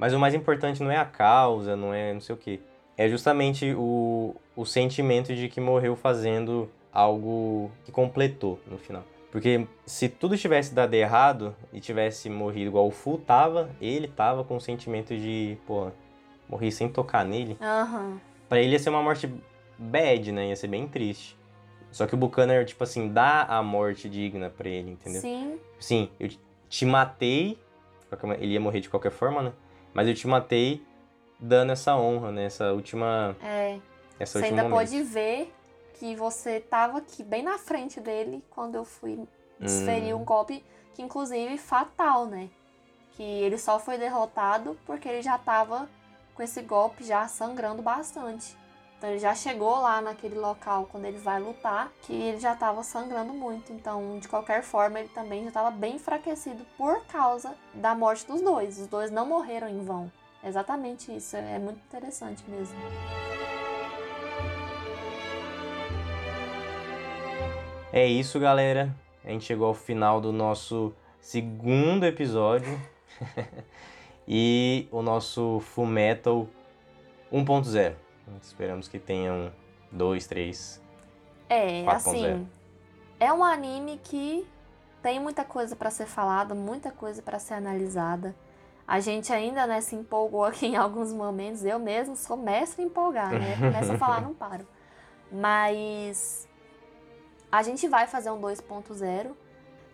mas o mais importante não é a causa, não é não sei o quê. É justamente o, o sentimento de que morreu fazendo algo que completou no final. Porque se tudo tivesse dado errado e tivesse morrido igual o Fu tava, ele tava com o sentimento de, pô, morri sem tocar nele. Aham. Pra ele ia ser uma morte bad, né? Ia ser bem triste. Só que o Buchanan, tipo assim, dá a morte digna pra ele, entendeu? Sim. Sim, eu te matei. Ele ia morrer de qualquer forma, né? Mas eu te matei dando essa honra, né? Essa última. É. Essa Você última ainda momento. pode ver que você tava aqui bem na frente dele quando eu fui desferir Hum. um golpe que inclusive fatal, né? Que ele só foi derrotado porque ele já tava com esse golpe já sangrando bastante. Então ele já chegou lá naquele local quando ele vai lutar, que ele já tava sangrando muito. Então, de qualquer forma, ele também já tava bem enfraquecido por causa da morte dos dois. Os dois não morreram em vão. Exatamente isso. É muito interessante mesmo. É isso, galera. A gente chegou ao final do nosso segundo episódio. e o nosso Full Metal 1.0. Esperamos que tenham dois, três. É, 4.0. assim, é um anime que tem muita coisa pra ser falada, muita coisa pra ser analisada. A gente ainda, né, se empolgou aqui em alguns momentos. Eu mesmo sou mestre em empolgar, né? Começa a falar, não paro. Mas a gente vai fazer um 2.0.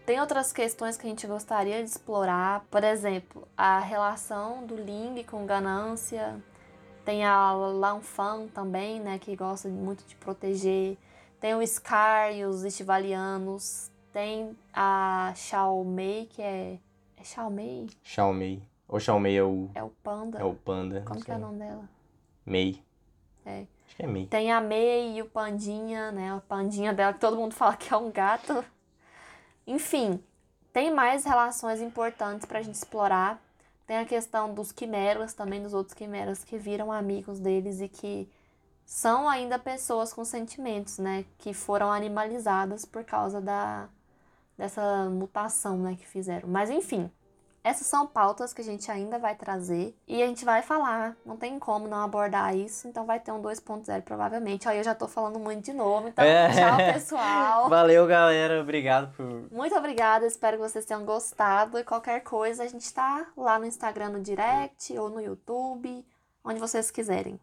Tem outras questões que a gente gostaria de explorar. Por exemplo, a relação do Ling com ganância. Tem a Lanfan também, né, que gosta muito de proteger. Tem o Scar e os estivalianos. Tem a Xiao Mei, que é. É Xiao Mei? Xiaomei. Ou Xiaomei é o, É o panda. é o panda. Como que é o nome dela? Mei. É. Acho que é Mei. Tem a Mei e o Pandinha, né? A Pandinha dela, que todo mundo fala que é um gato. Enfim, tem mais relações importantes pra gente explorar. Tem a questão dos quimeras, também dos outros quimeras que viram amigos deles e que são ainda pessoas com sentimentos, né? Que foram animalizadas por causa da dessa mutação, né, que fizeram. Mas enfim, essas são pautas que a gente ainda vai trazer e a gente vai falar. Não tem como não abordar isso, então vai ter um 2.0 provavelmente. Aí eu já tô falando muito de novo, então É. tchau, pessoal. Valeu, galera. Obrigado por. Muito obrigada, espero que vocês tenham gostado. E qualquer coisa, a gente tá lá no Instagram no direct ou no YouTube, onde vocês quiserem.